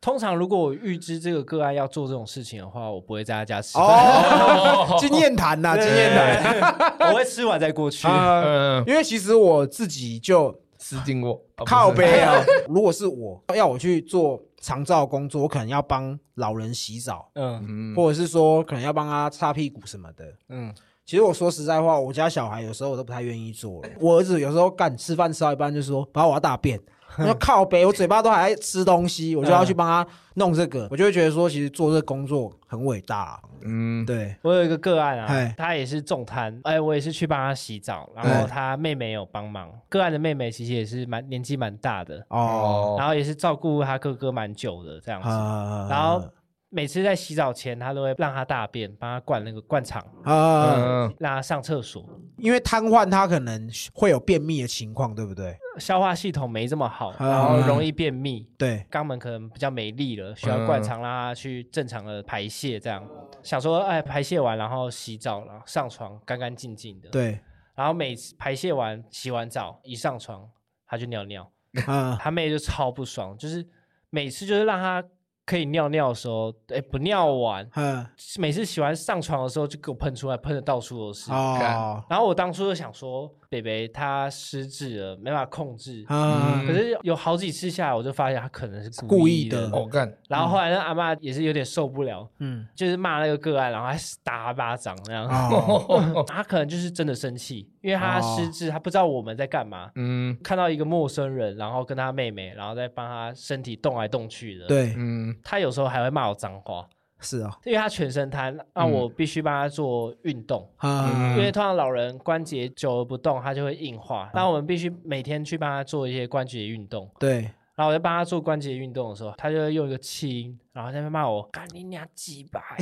通常如果我预知这个个案要做这种事情的话，我不会在他家吃饭，哦，经验谈呐，经验谈。(laughs) 我会吃完再过去。啊，嗯，因为其实我自己就吃进过，啊靠，背啊。(laughs) 如果是我要我去做长照工作，我可能要帮老人洗澡，嗯嗯，或者是说可能要帮他擦屁股什么的。嗯，其实我说实在话，我家小孩有时候我都不太愿意做了。我儿子有时候干吃饭吃到一半就说：“爸，我要大便。”我说 (laughs) 靠背，我嘴巴都还在吃东西，我就要去帮他弄这个，我就会觉得说，其实做这个工作很伟大啊。嗯，对，我有一个个案啊，他也是重瘫，哎，我也是去帮他洗澡，然后哎他妹妹有帮忙。个案的妹妹其实也是蛮年纪蛮大的，哦，然后也是照顾他哥哥蛮久的这样子。啊然后每次在洗澡前，他都会让他大便，帮他灌那个灌肠，啊，嗯，让他上厕所。因为瘫痪，他可能会有便秘的情况，对不对？消化系统没这么好，啊然后容易便秘，对，肛门可能比较没力了，需要灌肠让它去正常的排泄。这样想说，哎，排泄完然后洗澡，然后上床干干净净的。，对，然后每次排泄完、洗完澡一上床，他就尿尿，啊，他妹就超不爽，就是每次就是让他可以尿尿的时候，哎，不尿完，嗯，每次洗完上床的时候就给我喷出来，喷的到处都是。哦，然后我当初就想说，北北他失智了，没办法控制。嗯，可是有好几次下来，我就发现他可能是故意意的。干，然后后来那阿嬷也是有点受不了，嗯，就是骂那个个案，然后还打他巴掌那样。哦，(laughs) 他可能就是真的生气，因为他失智，他不知道我们在干嘛。嗯看到一个陌生人，然后跟他妹妹，然后再帮他身体动来动去的。，对，嗯他有时候还会骂我脏话，是哦，因为他全身瘫，那我必须帮他做运动。啊因为通常老人关节久而不动，他就会硬化。那我们必须每天去帮他做一些关节运动。对，然后我在帮他做关节运动的时候，他就会用一个气音，然后在那边骂我：“干你娘鸡巴！” (laughs)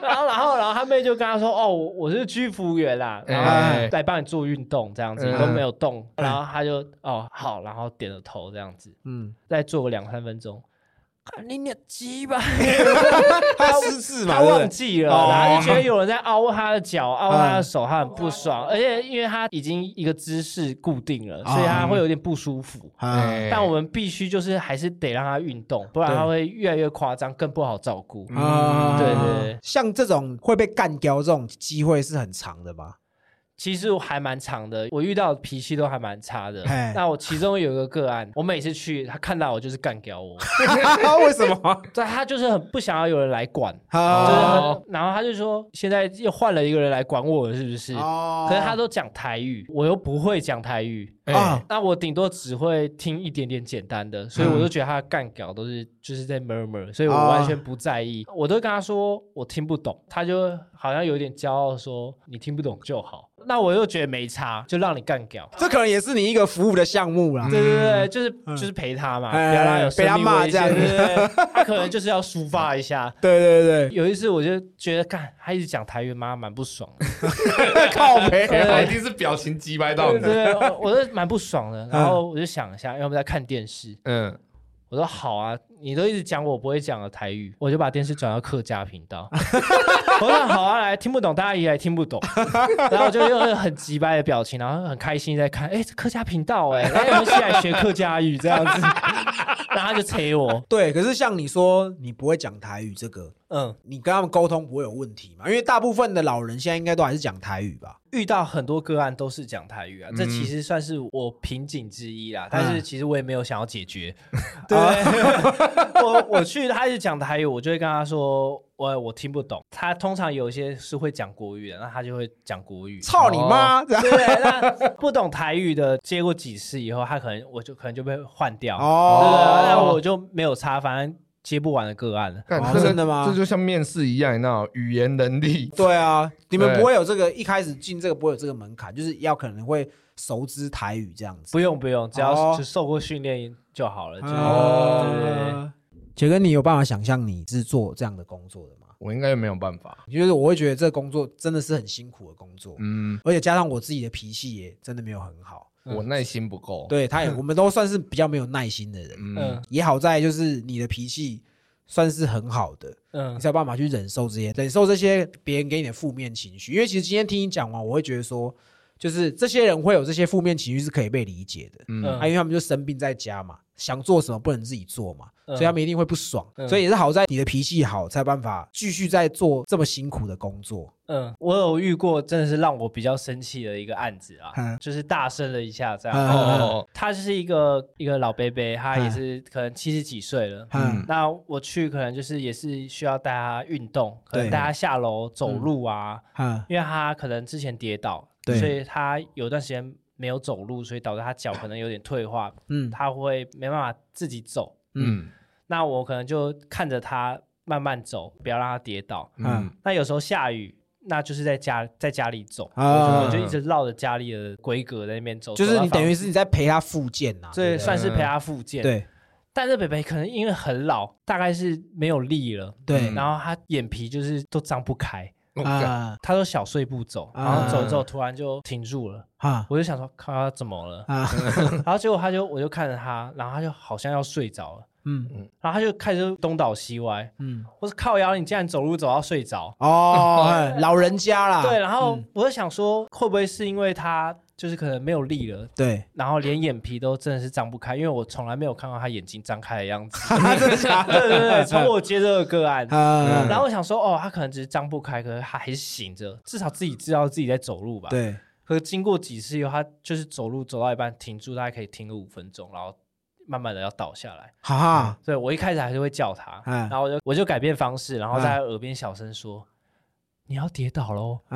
然后，然后，然后他妹就跟他说：“哦，我我是居服务员啦，然后哎来帮你做运动，这样子都没有动。”然后他就哦好，然后点了头这样子，嗯，再做个两三分钟。干你娘鸡巴！(laughs) 他失智嘛，他忘？记了，哦然后就觉得有人在凹他的脚、凹他的手，他很不爽，而且因为他已经一个姿势固定了，所以他会有点不舒服。但我们必须就是还是得让他运动，不然他会越来越夸张，更不好照顾。啊，对对对，像这种会被干掉这种机会是很长的吧？其实我还蛮长的，我遇到的脾气都还蛮差的。那我其中有一个个案，我每次去，他看到我就是干掉我，(laughs) 为什么？对，他就是很不想要有人来管，就是啊，很，然后他就说现在又换了一个人来管我了，是不是？哦。可是他都讲台语，我又不会讲台语，哎。啊，那我顶多只会听一点点简单的，所以我就觉得他的干屌都是就是在 murmur，所以我完全不在意，我都跟他说我听不懂，他就好像有点骄傲说你听不懂就好，那我又觉得没差，就让你干掉。这可能也是你一个服务的项目啦。对对对，就是就是陪他嘛，不哎要骂这样对对对，他可能就是要抒发一下。(laughs) 对对对有一次我就觉得，干他一直讲台语，妈蛮不爽的。(laughs) 靠背对他一定是表情击败到对你。对，我我就蛮不爽的。然后我就想一下，因为我们在看电视，嗯，我说好啊，你都一直讲我不会讲的台语，我就把电视转到客家频道。(laughs) 我说好啊，来听不懂，大家也来听不懂，(laughs) 然后我就用那个很急掰的表情，然后很开心在看，哎，这客家频道 (laughs) 哎，来我们一起来学客家语这样子，然后他就催我，对，可是像你说你不会讲台语这个，嗯，你跟他们沟通不会有问题嘛？因为大部分的老人现在应该都还是讲台语吧？遇到很多个案都是讲台语啊，这嗯其实算是我瓶颈之一啦。但是其实我也没有想要解决。对对，(laughs) 我我去他一直讲台语，我就会跟他说，我我听不懂。他通常有一些是会讲国语的，那他就会讲国语。操你妈！对，那不懂台语的接过几次以后，他可能我就可能就被换掉。哦对，那我就没有差，反正接不完的个案真的吗这就像面试一样，你知道，语言能力。对啊，你们不会有这个一开始进这个不会有这个门槛，就是要可能会熟知台语这样子。不用不用，只要哦是受过训练就好了。就是哦对对对。啊杰哥，你有办法想象你是做这样的工作的吗？我应该没有办法。就是我会觉得这工作真的是很辛苦的工作，嗯，而且加上我自己的脾气也真的没有很好。我耐心不够。对，他也我们都算是比较没有耐心的人，嗯嗯，也好在就是你的脾气算是很好的，嗯你才有办法去忍受这些，忍受这些别人给你的负面情绪。因为其实今天听你讲完，我会觉得说，就是这些人会有这些负面情绪是可以被理解的，嗯。啊，因为他们就生病在家嘛，想做什么不能自己做嘛，嗯。所以他们一定会不爽。嗯。所以也是好在你的脾气好，才有办法继续在做这么辛苦的工作。嗯，我有遇过真的是让我比较生气的一个案子啊，嗯。就是大声了一下这样。嗯哦，他就是一个一个老伯伯，他也是可能七十几岁了。嗯。那我去可能就是也是需要带他运动，可能对。带他下楼走路啊，嗯。因为他可能之前跌倒，对。所以他有段时间没有走路，所以导致他脚可能有点退化，(coughs) 嗯。他会没办法自己走。嗯。那我可能就看着他慢慢走，不要让他跌倒。嗯。那有时候下雨，那就是在家在家里走，啊我就一直绕着家里的规格在那边走，就是你等于是是你在陪他复健呐，这对算是陪他复健。，对。但是北北可能因为很老，大概是没有力了，对。嗯然后他眼皮就是都张不开，啊他都小碎步走，啊。然后走一走突然就停住了，啊。我就想说看他怎么了，啊。(laughs) 然后结果他就我就看着他，然后他就好像要睡着了。嗯。嗯。然后他就开始东倒西歪，嗯，我说靠腰，你竟然走路走到睡着。哦，哎老人家啦，对，然后嗯。我就想说，会不会是因为他就是可能没有力了，对，然后连眼皮都真的是张不开，因为我从来没有看到他眼睛张开的样子。(laughs) 真的假的？对对对，从我接这个个案，嗯，然后我想说，哦，他可能只是张不开，可是他还是醒着，至少自己知道自己在走路吧。。对，可是经过几次以后，他就是走路走到一半停住，大概可以停个五分钟，然后慢慢的要倒下来。哈哈，所以我一开始还是会叫他，嗯然后我就我就改变方式，然后在他耳边小声说。你要跌倒喽，(laughs) (laughs)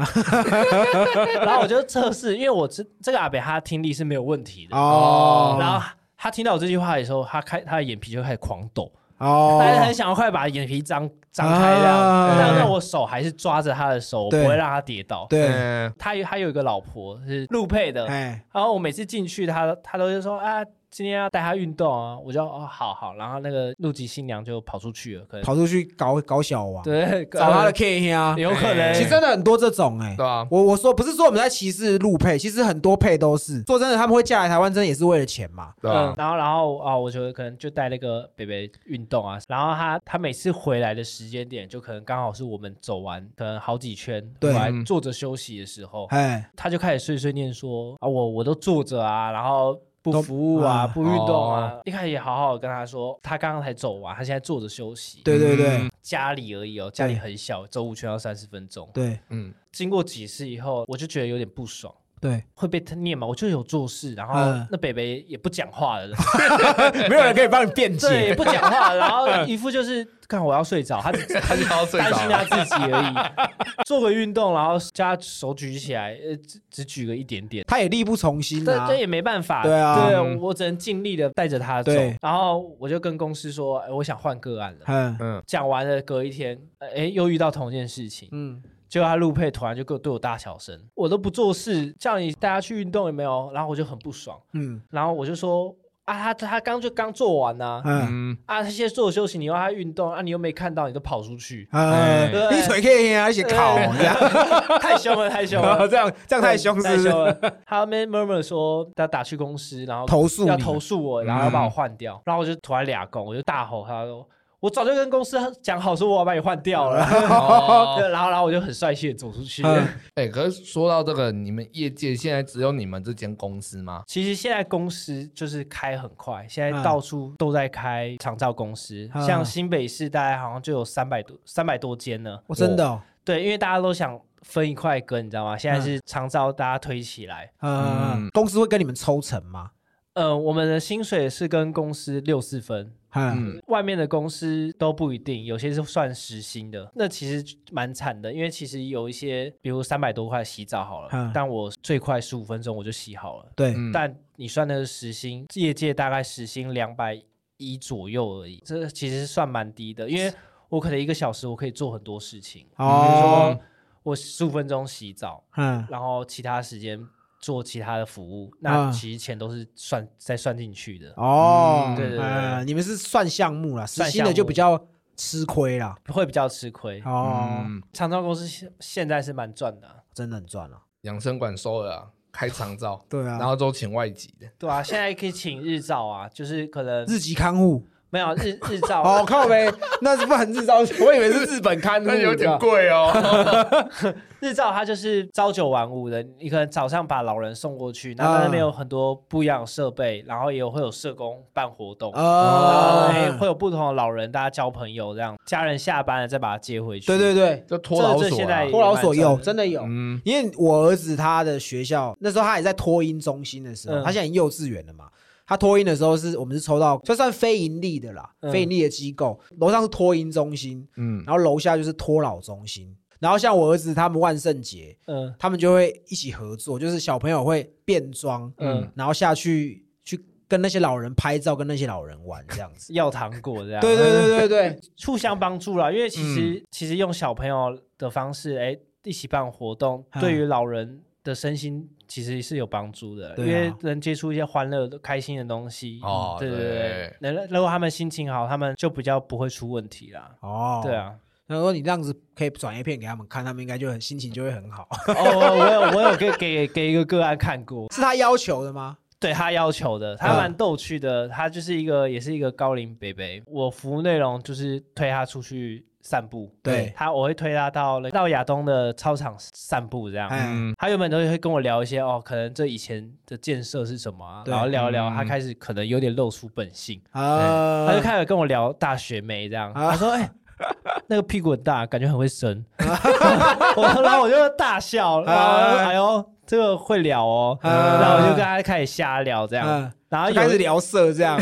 然后我就测试，因为我这这个阿北他听力是没有问题的，哦，然后他听到我这句话的时候，他开他的眼皮就开始狂抖，哦，他就很想要快把眼皮张张开这样，啊但是我手还是抓着他的手，我不对会让他跌倒。对，嗯他有他有一个老婆是陆配的，哎，然后我每次进去，他他都是说啊，今天要带他运动啊，我就哦好好，然后那个陆籍新娘就跑出去了，可能跑出去搞搞小王，对找他的呃 K 啊，有可能，其实真的很多这种哎对。啊？我我说不是说我们在歧视陆配，其实很多配都是说真的，他们会嫁来台湾，真的也是为了钱嘛。对啊嗯，？然后然后啊、我觉得可能就带那个北北运动啊，然后他他每次回来的时间点，就可能刚好是我们走完可能好几圈，对回来坐着休息的时候，哎，他就开始碎碎念说啊，我我都坐着啊，然后不服务啊，啊不运动啊。一开始也好好跟他说，他刚刚才走完，他现在坐着休息。对对对嗯家里而已哦，家里很小，走五圈要三十分钟。对嗯，经过几次以后，我就觉得有点不爽。对，会被他念嘛？我就有做事，然后嗯那北北也不讲话了，(laughs) 没有人可以帮你辩对，也。不讲话，然后一副就是看我要睡着，他只 (laughs) 他只他要睡担着心他自己而已。做个运动，然后叫他手举起来，呃，只只举个一点点。他也力不从心啊这这。也没办法，对啊对嗯我只能尽力的带着他走对。然后我就跟公司说，哎，我想换个案了。嗯嗯，讲完了，隔一天，哎，又遇到同一件事情，嗯，结果他陆配突然就跟我对我大小声，我都不做事，叫你带他去运动有没有？然后我就很不爽，嗯然后我就说啊，他他刚就刚做完呐、嗯嗯，啊，他现在做休息，你要他运动啊，你又没看到，你都跑出去，呃，对你腿可以啊，一起烤这样，(laughs) 太凶了，太凶了。这样这样太凶是是？太凶了。他那边 murmur 说他打去公司，然后投诉要投诉我，然后要把我换掉，然后我就突然俩拱，我就大吼他说。我早就跟公司讲好，说我要把你换掉了。哦 (laughs) 对，然后然后我就很帅气的走出去。嗯哎，可是说到这个，你们业界现在只有你们这间公司吗？其实现在公司就是开很快，现在嗯到处都在开长照公司，嗯像新北市大概好像就有三百多三百多间呢。我真的哦，对，因为大家都想分一块羹，你知道吗？现在是长照大家推起来，嗯，公司会跟你们抽成吗？呃，我们的薪水是跟公司六四分，嗯，嗯，外面的公司都不一定，有些是算时薪的，那其实蛮惨的，因为其实有一些，比如三百多块洗澡好了，嗯但我最快十五分钟我就洗好了，对，嗯。但你算的是时薪，业界大概时薪两百一左右而已，这其实算蛮低的，因为我可能一个小时我可以做很多事情，比如哦说，我十五分钟洗澡，嗯，然后其他时间做其他的服务，那嗯其实钱都是算再算进去的，哦，嗯对对对嗯你们是算项目啦，实算薪的就比较吃亏啦。会比较吃亏。哦，嗯，长照公司现现在是蛮赚的啊、真的很赚了。养生馆收了啊，开长照，(laughs) 对啊，然后都请外籍的，对啊，现在可以请日照啊，就是可能日籍看护没有日日照，(laughs) 哦，靠呗，那是不含日照，我以为是日本刊物，那有点贵哦。(laughs) 日照它就是朝九晚五的，你可能早上把老人送过去，那那边有很多不一样的设备，然后也有会有社工办活动，然后哦，哎会有不同的老人，大家交朋友这样，家人下班了再把他接回去。对对对，就托老所托老所有真的有，嗯，因为我儿子他的学校那时候他也在托婴中心的时候，嗯。他现在已经幼稚园了嘛。他托婴的时候是我们是抽到，就算非盈利的啦，嗯非盈利的机构，楼上是托婴中心，嗯，然后楼下就是托老中心。然后像我儿子他们万圣节，嗯他们就会一起合作，就是小朋友会变装，嗯，然后下去去跟那些老人拍照，跟那些老人玩这样子。(laughs) 要糖果这样。对对对对对，(laughs) 互相帮助啦，因为其嗯实、其实用小朋友的方式，哎，一起办活动，嗯对于老人的身心其实是有帮助的，因为能接触一些欢乐的、开心的东西。哦对对对对，能如果他们心情好，他们就比较不会出问题啦。哦，对。啊，然后你这样子可以转一片给他们看，他们应该就很心情就会很好。哦，我我有我有给给给一个个案看过，是他要求的吗？对他要求的，他蛮逗趣的。他就是一个，也是一个高龄北北。我服务内容就是推他出去散步，对。他我会推他到到亚东的操场散步，这样。哎嗯，他原本都会跟我聊一些哦，可能这以前的建设是什么啊，然后聊一聊，嗯。他开始可能有点露出本性，啊，他就开始跟我聊大学妹这样，啊。他说：“哎、(laughs) 那个屁股很大，感觉很会生。(laughs) ”我然后我就大笑，(laughs) 然后啊。哎呦，这个会聊哦，啊。然后我就跟他开始瞎聊这样，嗯然后开始聊色，这样，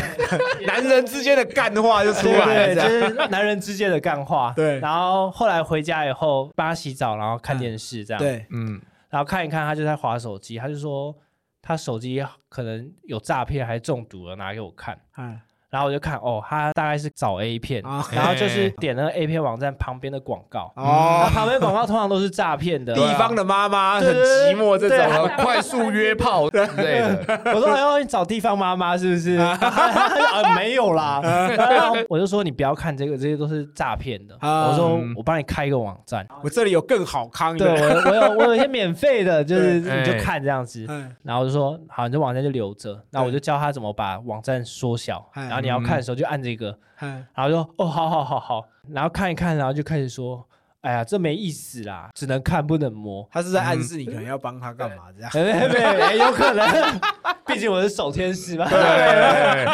男人之间的干话就出对来了。就是男人之间的干话。对。然后后来回家以后帮他洗澡，然后看电视这样，对，嗯，然后看一看他就在划手机，他就说他手机可能有诈骗还是中毒了，拿给我看。哎然后我就看哦，他大概是找 A 片，啊然后就是点那个 A 片网站旁边的广告，哦啊，旁边广告通常都是诈骗的。地方的妈妈很寂寞，这种呃快速约炮之类的，我说：“哎呦，你找地方妈妈是不是？”啊，(laughs) 没有啦。然 (laughs) 后我就说：“你不要看这个，这些都是诈骗的。”啊我说嗯：“我帮你开一个网站，我这里有更好康对的，我我有我有一些免费的，就是你就看这样子。”嗯然后我就说：“好，你这网站就留着。”那我就教他怎么把网站缩小，哎然后你要看的时候就按这个，嗯然后就哦，好好好好，然后看一看，然后就开始说。哎呀，这没意思啦，只能看不能摸。他是在暗示你可能要帮他干嘛这样。(laughs) 哎对对，有可能，(laughs) 毕竟我是守天使嘛。对，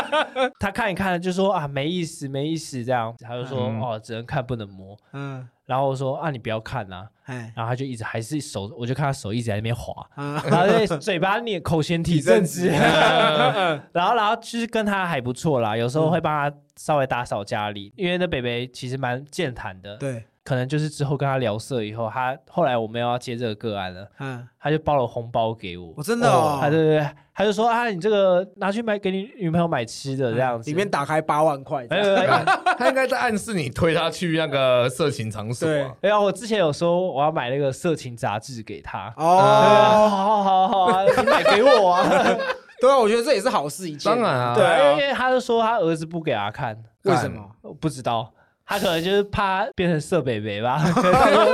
他看一看就说啊，没意思，没意思，这样，他就说、嗯。哦，只能看不能摸。嗯，然后我说啊，你不要看呐、哎然后他就一直还是手，我就看他手一直在那边滑，啊，然后在嘴巴念口嫌体正直，(laughs) 然后然后其实跟他还不错啦，有时候会帮他稍微打扫家里，因为那北北其实蛮健谈的，对，可能就是之后跟他聊色以后，他后来我们要接这个个案了，嗯，他就包了红包给我。我，真的哦，他对对对，他就说啊，你这个拿去买给你女朋友买吃的这样子，里面打开八万块 (laughs) 他应该在暗示你推他去那个色情场所对。啊。哎呀，我之前有说我要买那个色情杂志给他。哦，好好好啊，你买给我啊！(laughs) 对啊，我觉得这也是好事一件。当然啊。对因为他就说他儿子不给他看，为什么？不知道，他可能就是怕变成色北北吧。(laughs)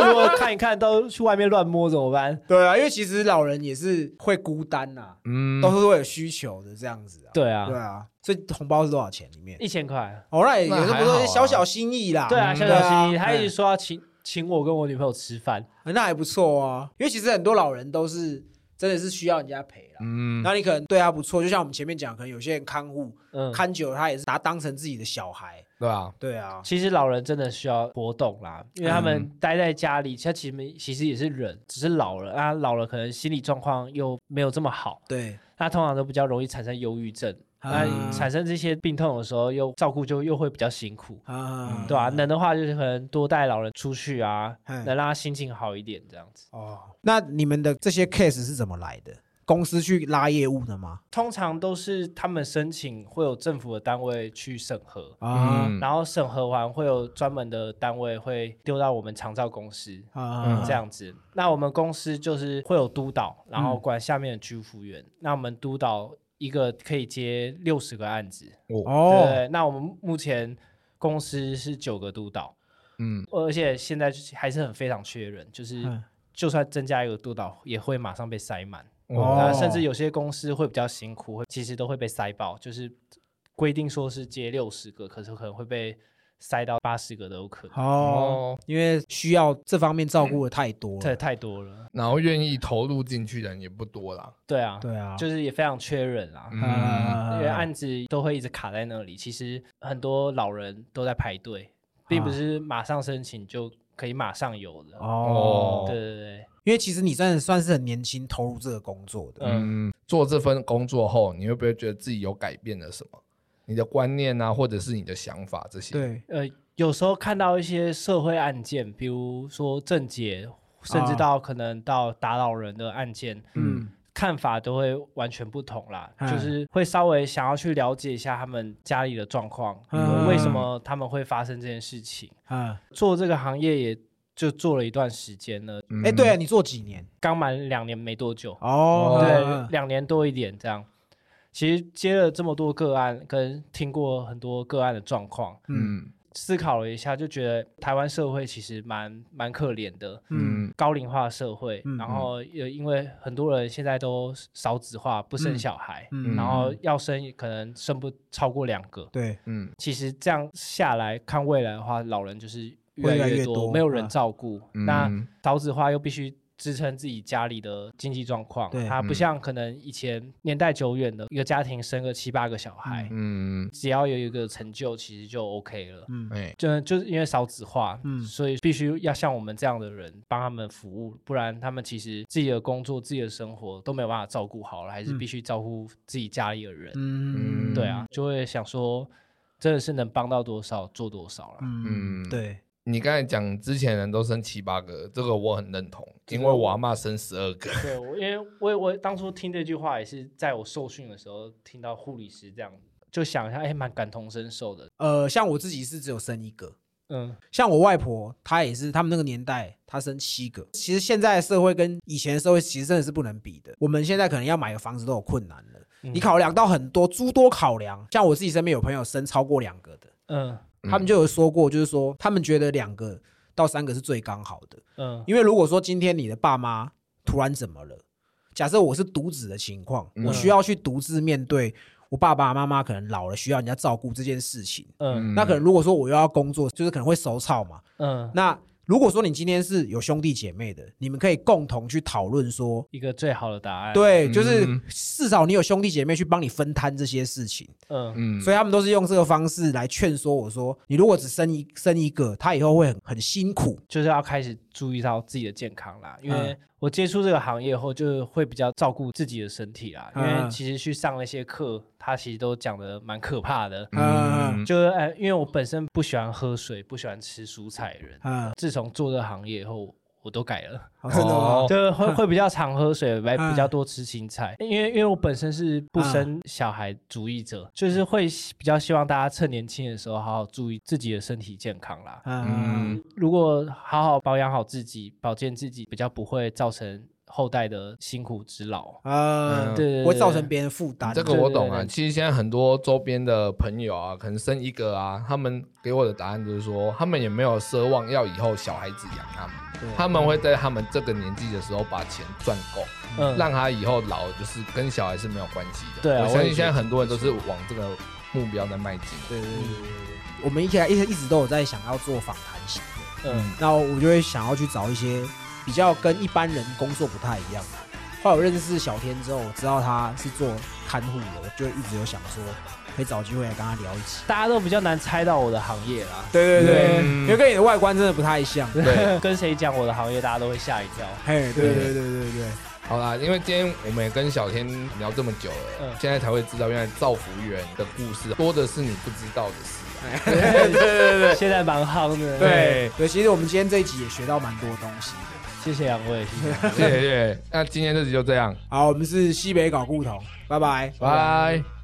如果看一看都去外面乱摸怎么办？对啊，因为其实老人也是会孤单呐，嗯都，是会有需求的这样子啊。对啊对，啊，所以红包是多少钱里面？一千块。哦，那也有时候不那还好啊是小小心意啦。对啊，嗯小小心意，他一直说要请请我跟我女朋友吃饭。那还不错啊。因为其实很多老人都是真的是需要人家陪啦。嗯，那你可能对他不错，就像我们前面讲，可能有些人看护嗯，看久了，他也是把他当成自己的小孩。对吧？对啊，其实老人真的需要活动啦，因为他们嗯待在家里，他其实其实也是人，只是老了啊，老了可能心理状况又没有这么好，对，那通常都比较容易产生忧郁症。那嗯产生这些病痛的时候，又照顾就又会比较辛苦，啊，对吧、能的话就是可能多带老人出去啊，嗯能让他心情好一点，这样子。哦，那你们的这些 case 是怎么来的？公司去拉业务的吗？通常都是他们申请会有政府的单位去审核，啊嗯然后审核完会有专门的单位会丢到我们长照公司。啊，这样子，那我们公司就是会有督导，然后嗯管下面的居服员。那我们督导一个可以接六十个案子，哦，哦，对。那我们目前公司是九个督导，嗯，而且现在还是很非常缺人，就是嗯就算增加一个督导，也会马上被塞满。哦那甚至有些公司会比较辛苦，会其实都会被塞爆，就是规定说是接六十个，可是可能会被塞到八十个都有可能，哦，哦，因为需要这方面照顾的太多这了。太多了。然后愿意投入进去的人也不多啦。对啊，对啊，就是也非常缺人啊。嗯，啊因为案子都会一直卡在那里，其实很多老人都在排队，并不是马上申请就可以马上有的。哦，对对对，因为其实你真的算是很年轻投入这个工作的。嗯，嗯，做这份工作后，你会不会觉得自己有改变了什么？你的观念啊，或者是你的想法这些？，对，呃，有时候看到一些社会案件，比如说政解，甚至啊到可能到打扰人的案件，嗯，看法都会完全不同啦，嗯就是会稍微想要去了解一下他们家里的状况，嗯。为什么他们会发生这件事情。啊，做这个行业也就做了一段时间了，嗯。哎，对啊，你做几年？刚满两年没多久，哦，对嗯，两年多一点这样。其实接了这么多个案，跟听过很多个案的状况，嗯思考了一下，就觉得台湾社会其实蛮蛮可怜的，嗯。高龄化社会，嗯然后也因为很多人现在都少子化，不生小孩，嗯然后要生可能生不超过两个。对，嗯。其实这样下来看未来的话，老人就是越来越多，越多没有人啊照顾。嗯。那少子化又必须支撑自己家里的经济状况对，它不嗯。像可能以前年代久远的一个家庭生个七八个小孩，嗯。只要有一个成就，其实就 OK 了。嗯。哎。就就是因为少子化，嗯。所以必须要像我们这样的人帮他们服务，不然他们其实自己的工作、自己的生活都没有办法照顾好了，还是嗯。必须照顾自己家里的人。嗯，对啊，就会想说，真的是能帮到多少做多少了。嗯，嗯。对，你刚才讲之前人都生七八个，这个我很认同，因为我阿妈生十二个。对，我因为我我当初听这句话也是在我受训的时候听到护理师这样，就想一下，哎，蛮感同身受的。呃，像我自己是只有生一个，嗯像我外婆，她也是他们那个年代，她生七个。其实现在的社会跟以前的社会其实真的是不能比的。我们现在可能要买个房子都有困难了，嗯你考量到很多诸多考量。像我自己身边有朋友生超过两个的，嗯他们就有说过，就是说他们觉得两个到三个是最刚好的。嗯因为如果说今天你的爸妈突然怎么了，假设我是独子的情况，嗯我需要去独自面对我爸爸妈妈可能老了需要人家照顾这件事情。嗯那可能如果说我又要工作，就是可能会手操嘛。嗯，那如果说你今天是有兄弟姐妹的，你们可以共同去讨论说，一个最好的答案。，对，就是嗯至少你有兄弟姐妹去帮你分摊这些事情，嗯。嗯，所以他们都是用这个方式来劝说我说，你如果只生一生一个，他以后会很很辛苦。就是要开始注意到自己的健康啦，因为嗯我接触这个行业后，就会比较照顾自己的身体啦。因嗯为其实去上那些课，他其实都讲的蛮可怕的。嗯就是哎，因为我本身不喜欢喝水，不喜欢吃蔬菜的人，嗯，自从做这个行业后，我都改了，哦真的吗哦？就会 (laughs) 会比较常喝水，来嗯比较多吃青菜。因为因为我本身是不生小孩主义者，就是会比较希望大家趁年轻的时候好好注意自己的身体健康啦。嗯如果好好保养好自己，保健自己，比较不会造成后代的辛苦之劳。嗯，对对对不会造成别人负担。这个我懂啊。其实现在很多周边的朋友啊，可能生一个啊，他们给我的答案就是说，他们也没有奢望要以后小孩子养他们，他们会在他们这个年纪的时候把钱赚够，嗯，让他以后老就是跟小孩是没有关系的。对啊我相信现在很多人都是往这个目标在迈进。对对对对对对，我们一起来一直一直都有在想要做访谈型的，嗯那我就会想要去找一些比较跟一般人工作不太一样的。后来我认识小天之后，我知道他是做看护的，我就一直有想说，可以找机会来跟他聊一起。大家都比较难猜到我的行业啦。对对对因为跟你的外观真的不太像。对，(laughs) 跟谁讲我的行业，大家都会吓一跳。嘿，对对对对对好啦，因为今天我们也跟小天聊这么久了，嗯现在才会知道原来造福员的故事多的是你不知道的事啊。(laughs) 对对对对现在蛮夯的。对对，其实我们今天这一集也学到蛮多东西的。谢谢两位，谢谢。谢谢谢谢，那今天这集就这样，好，我们是西北搞故同，拜拜。拜。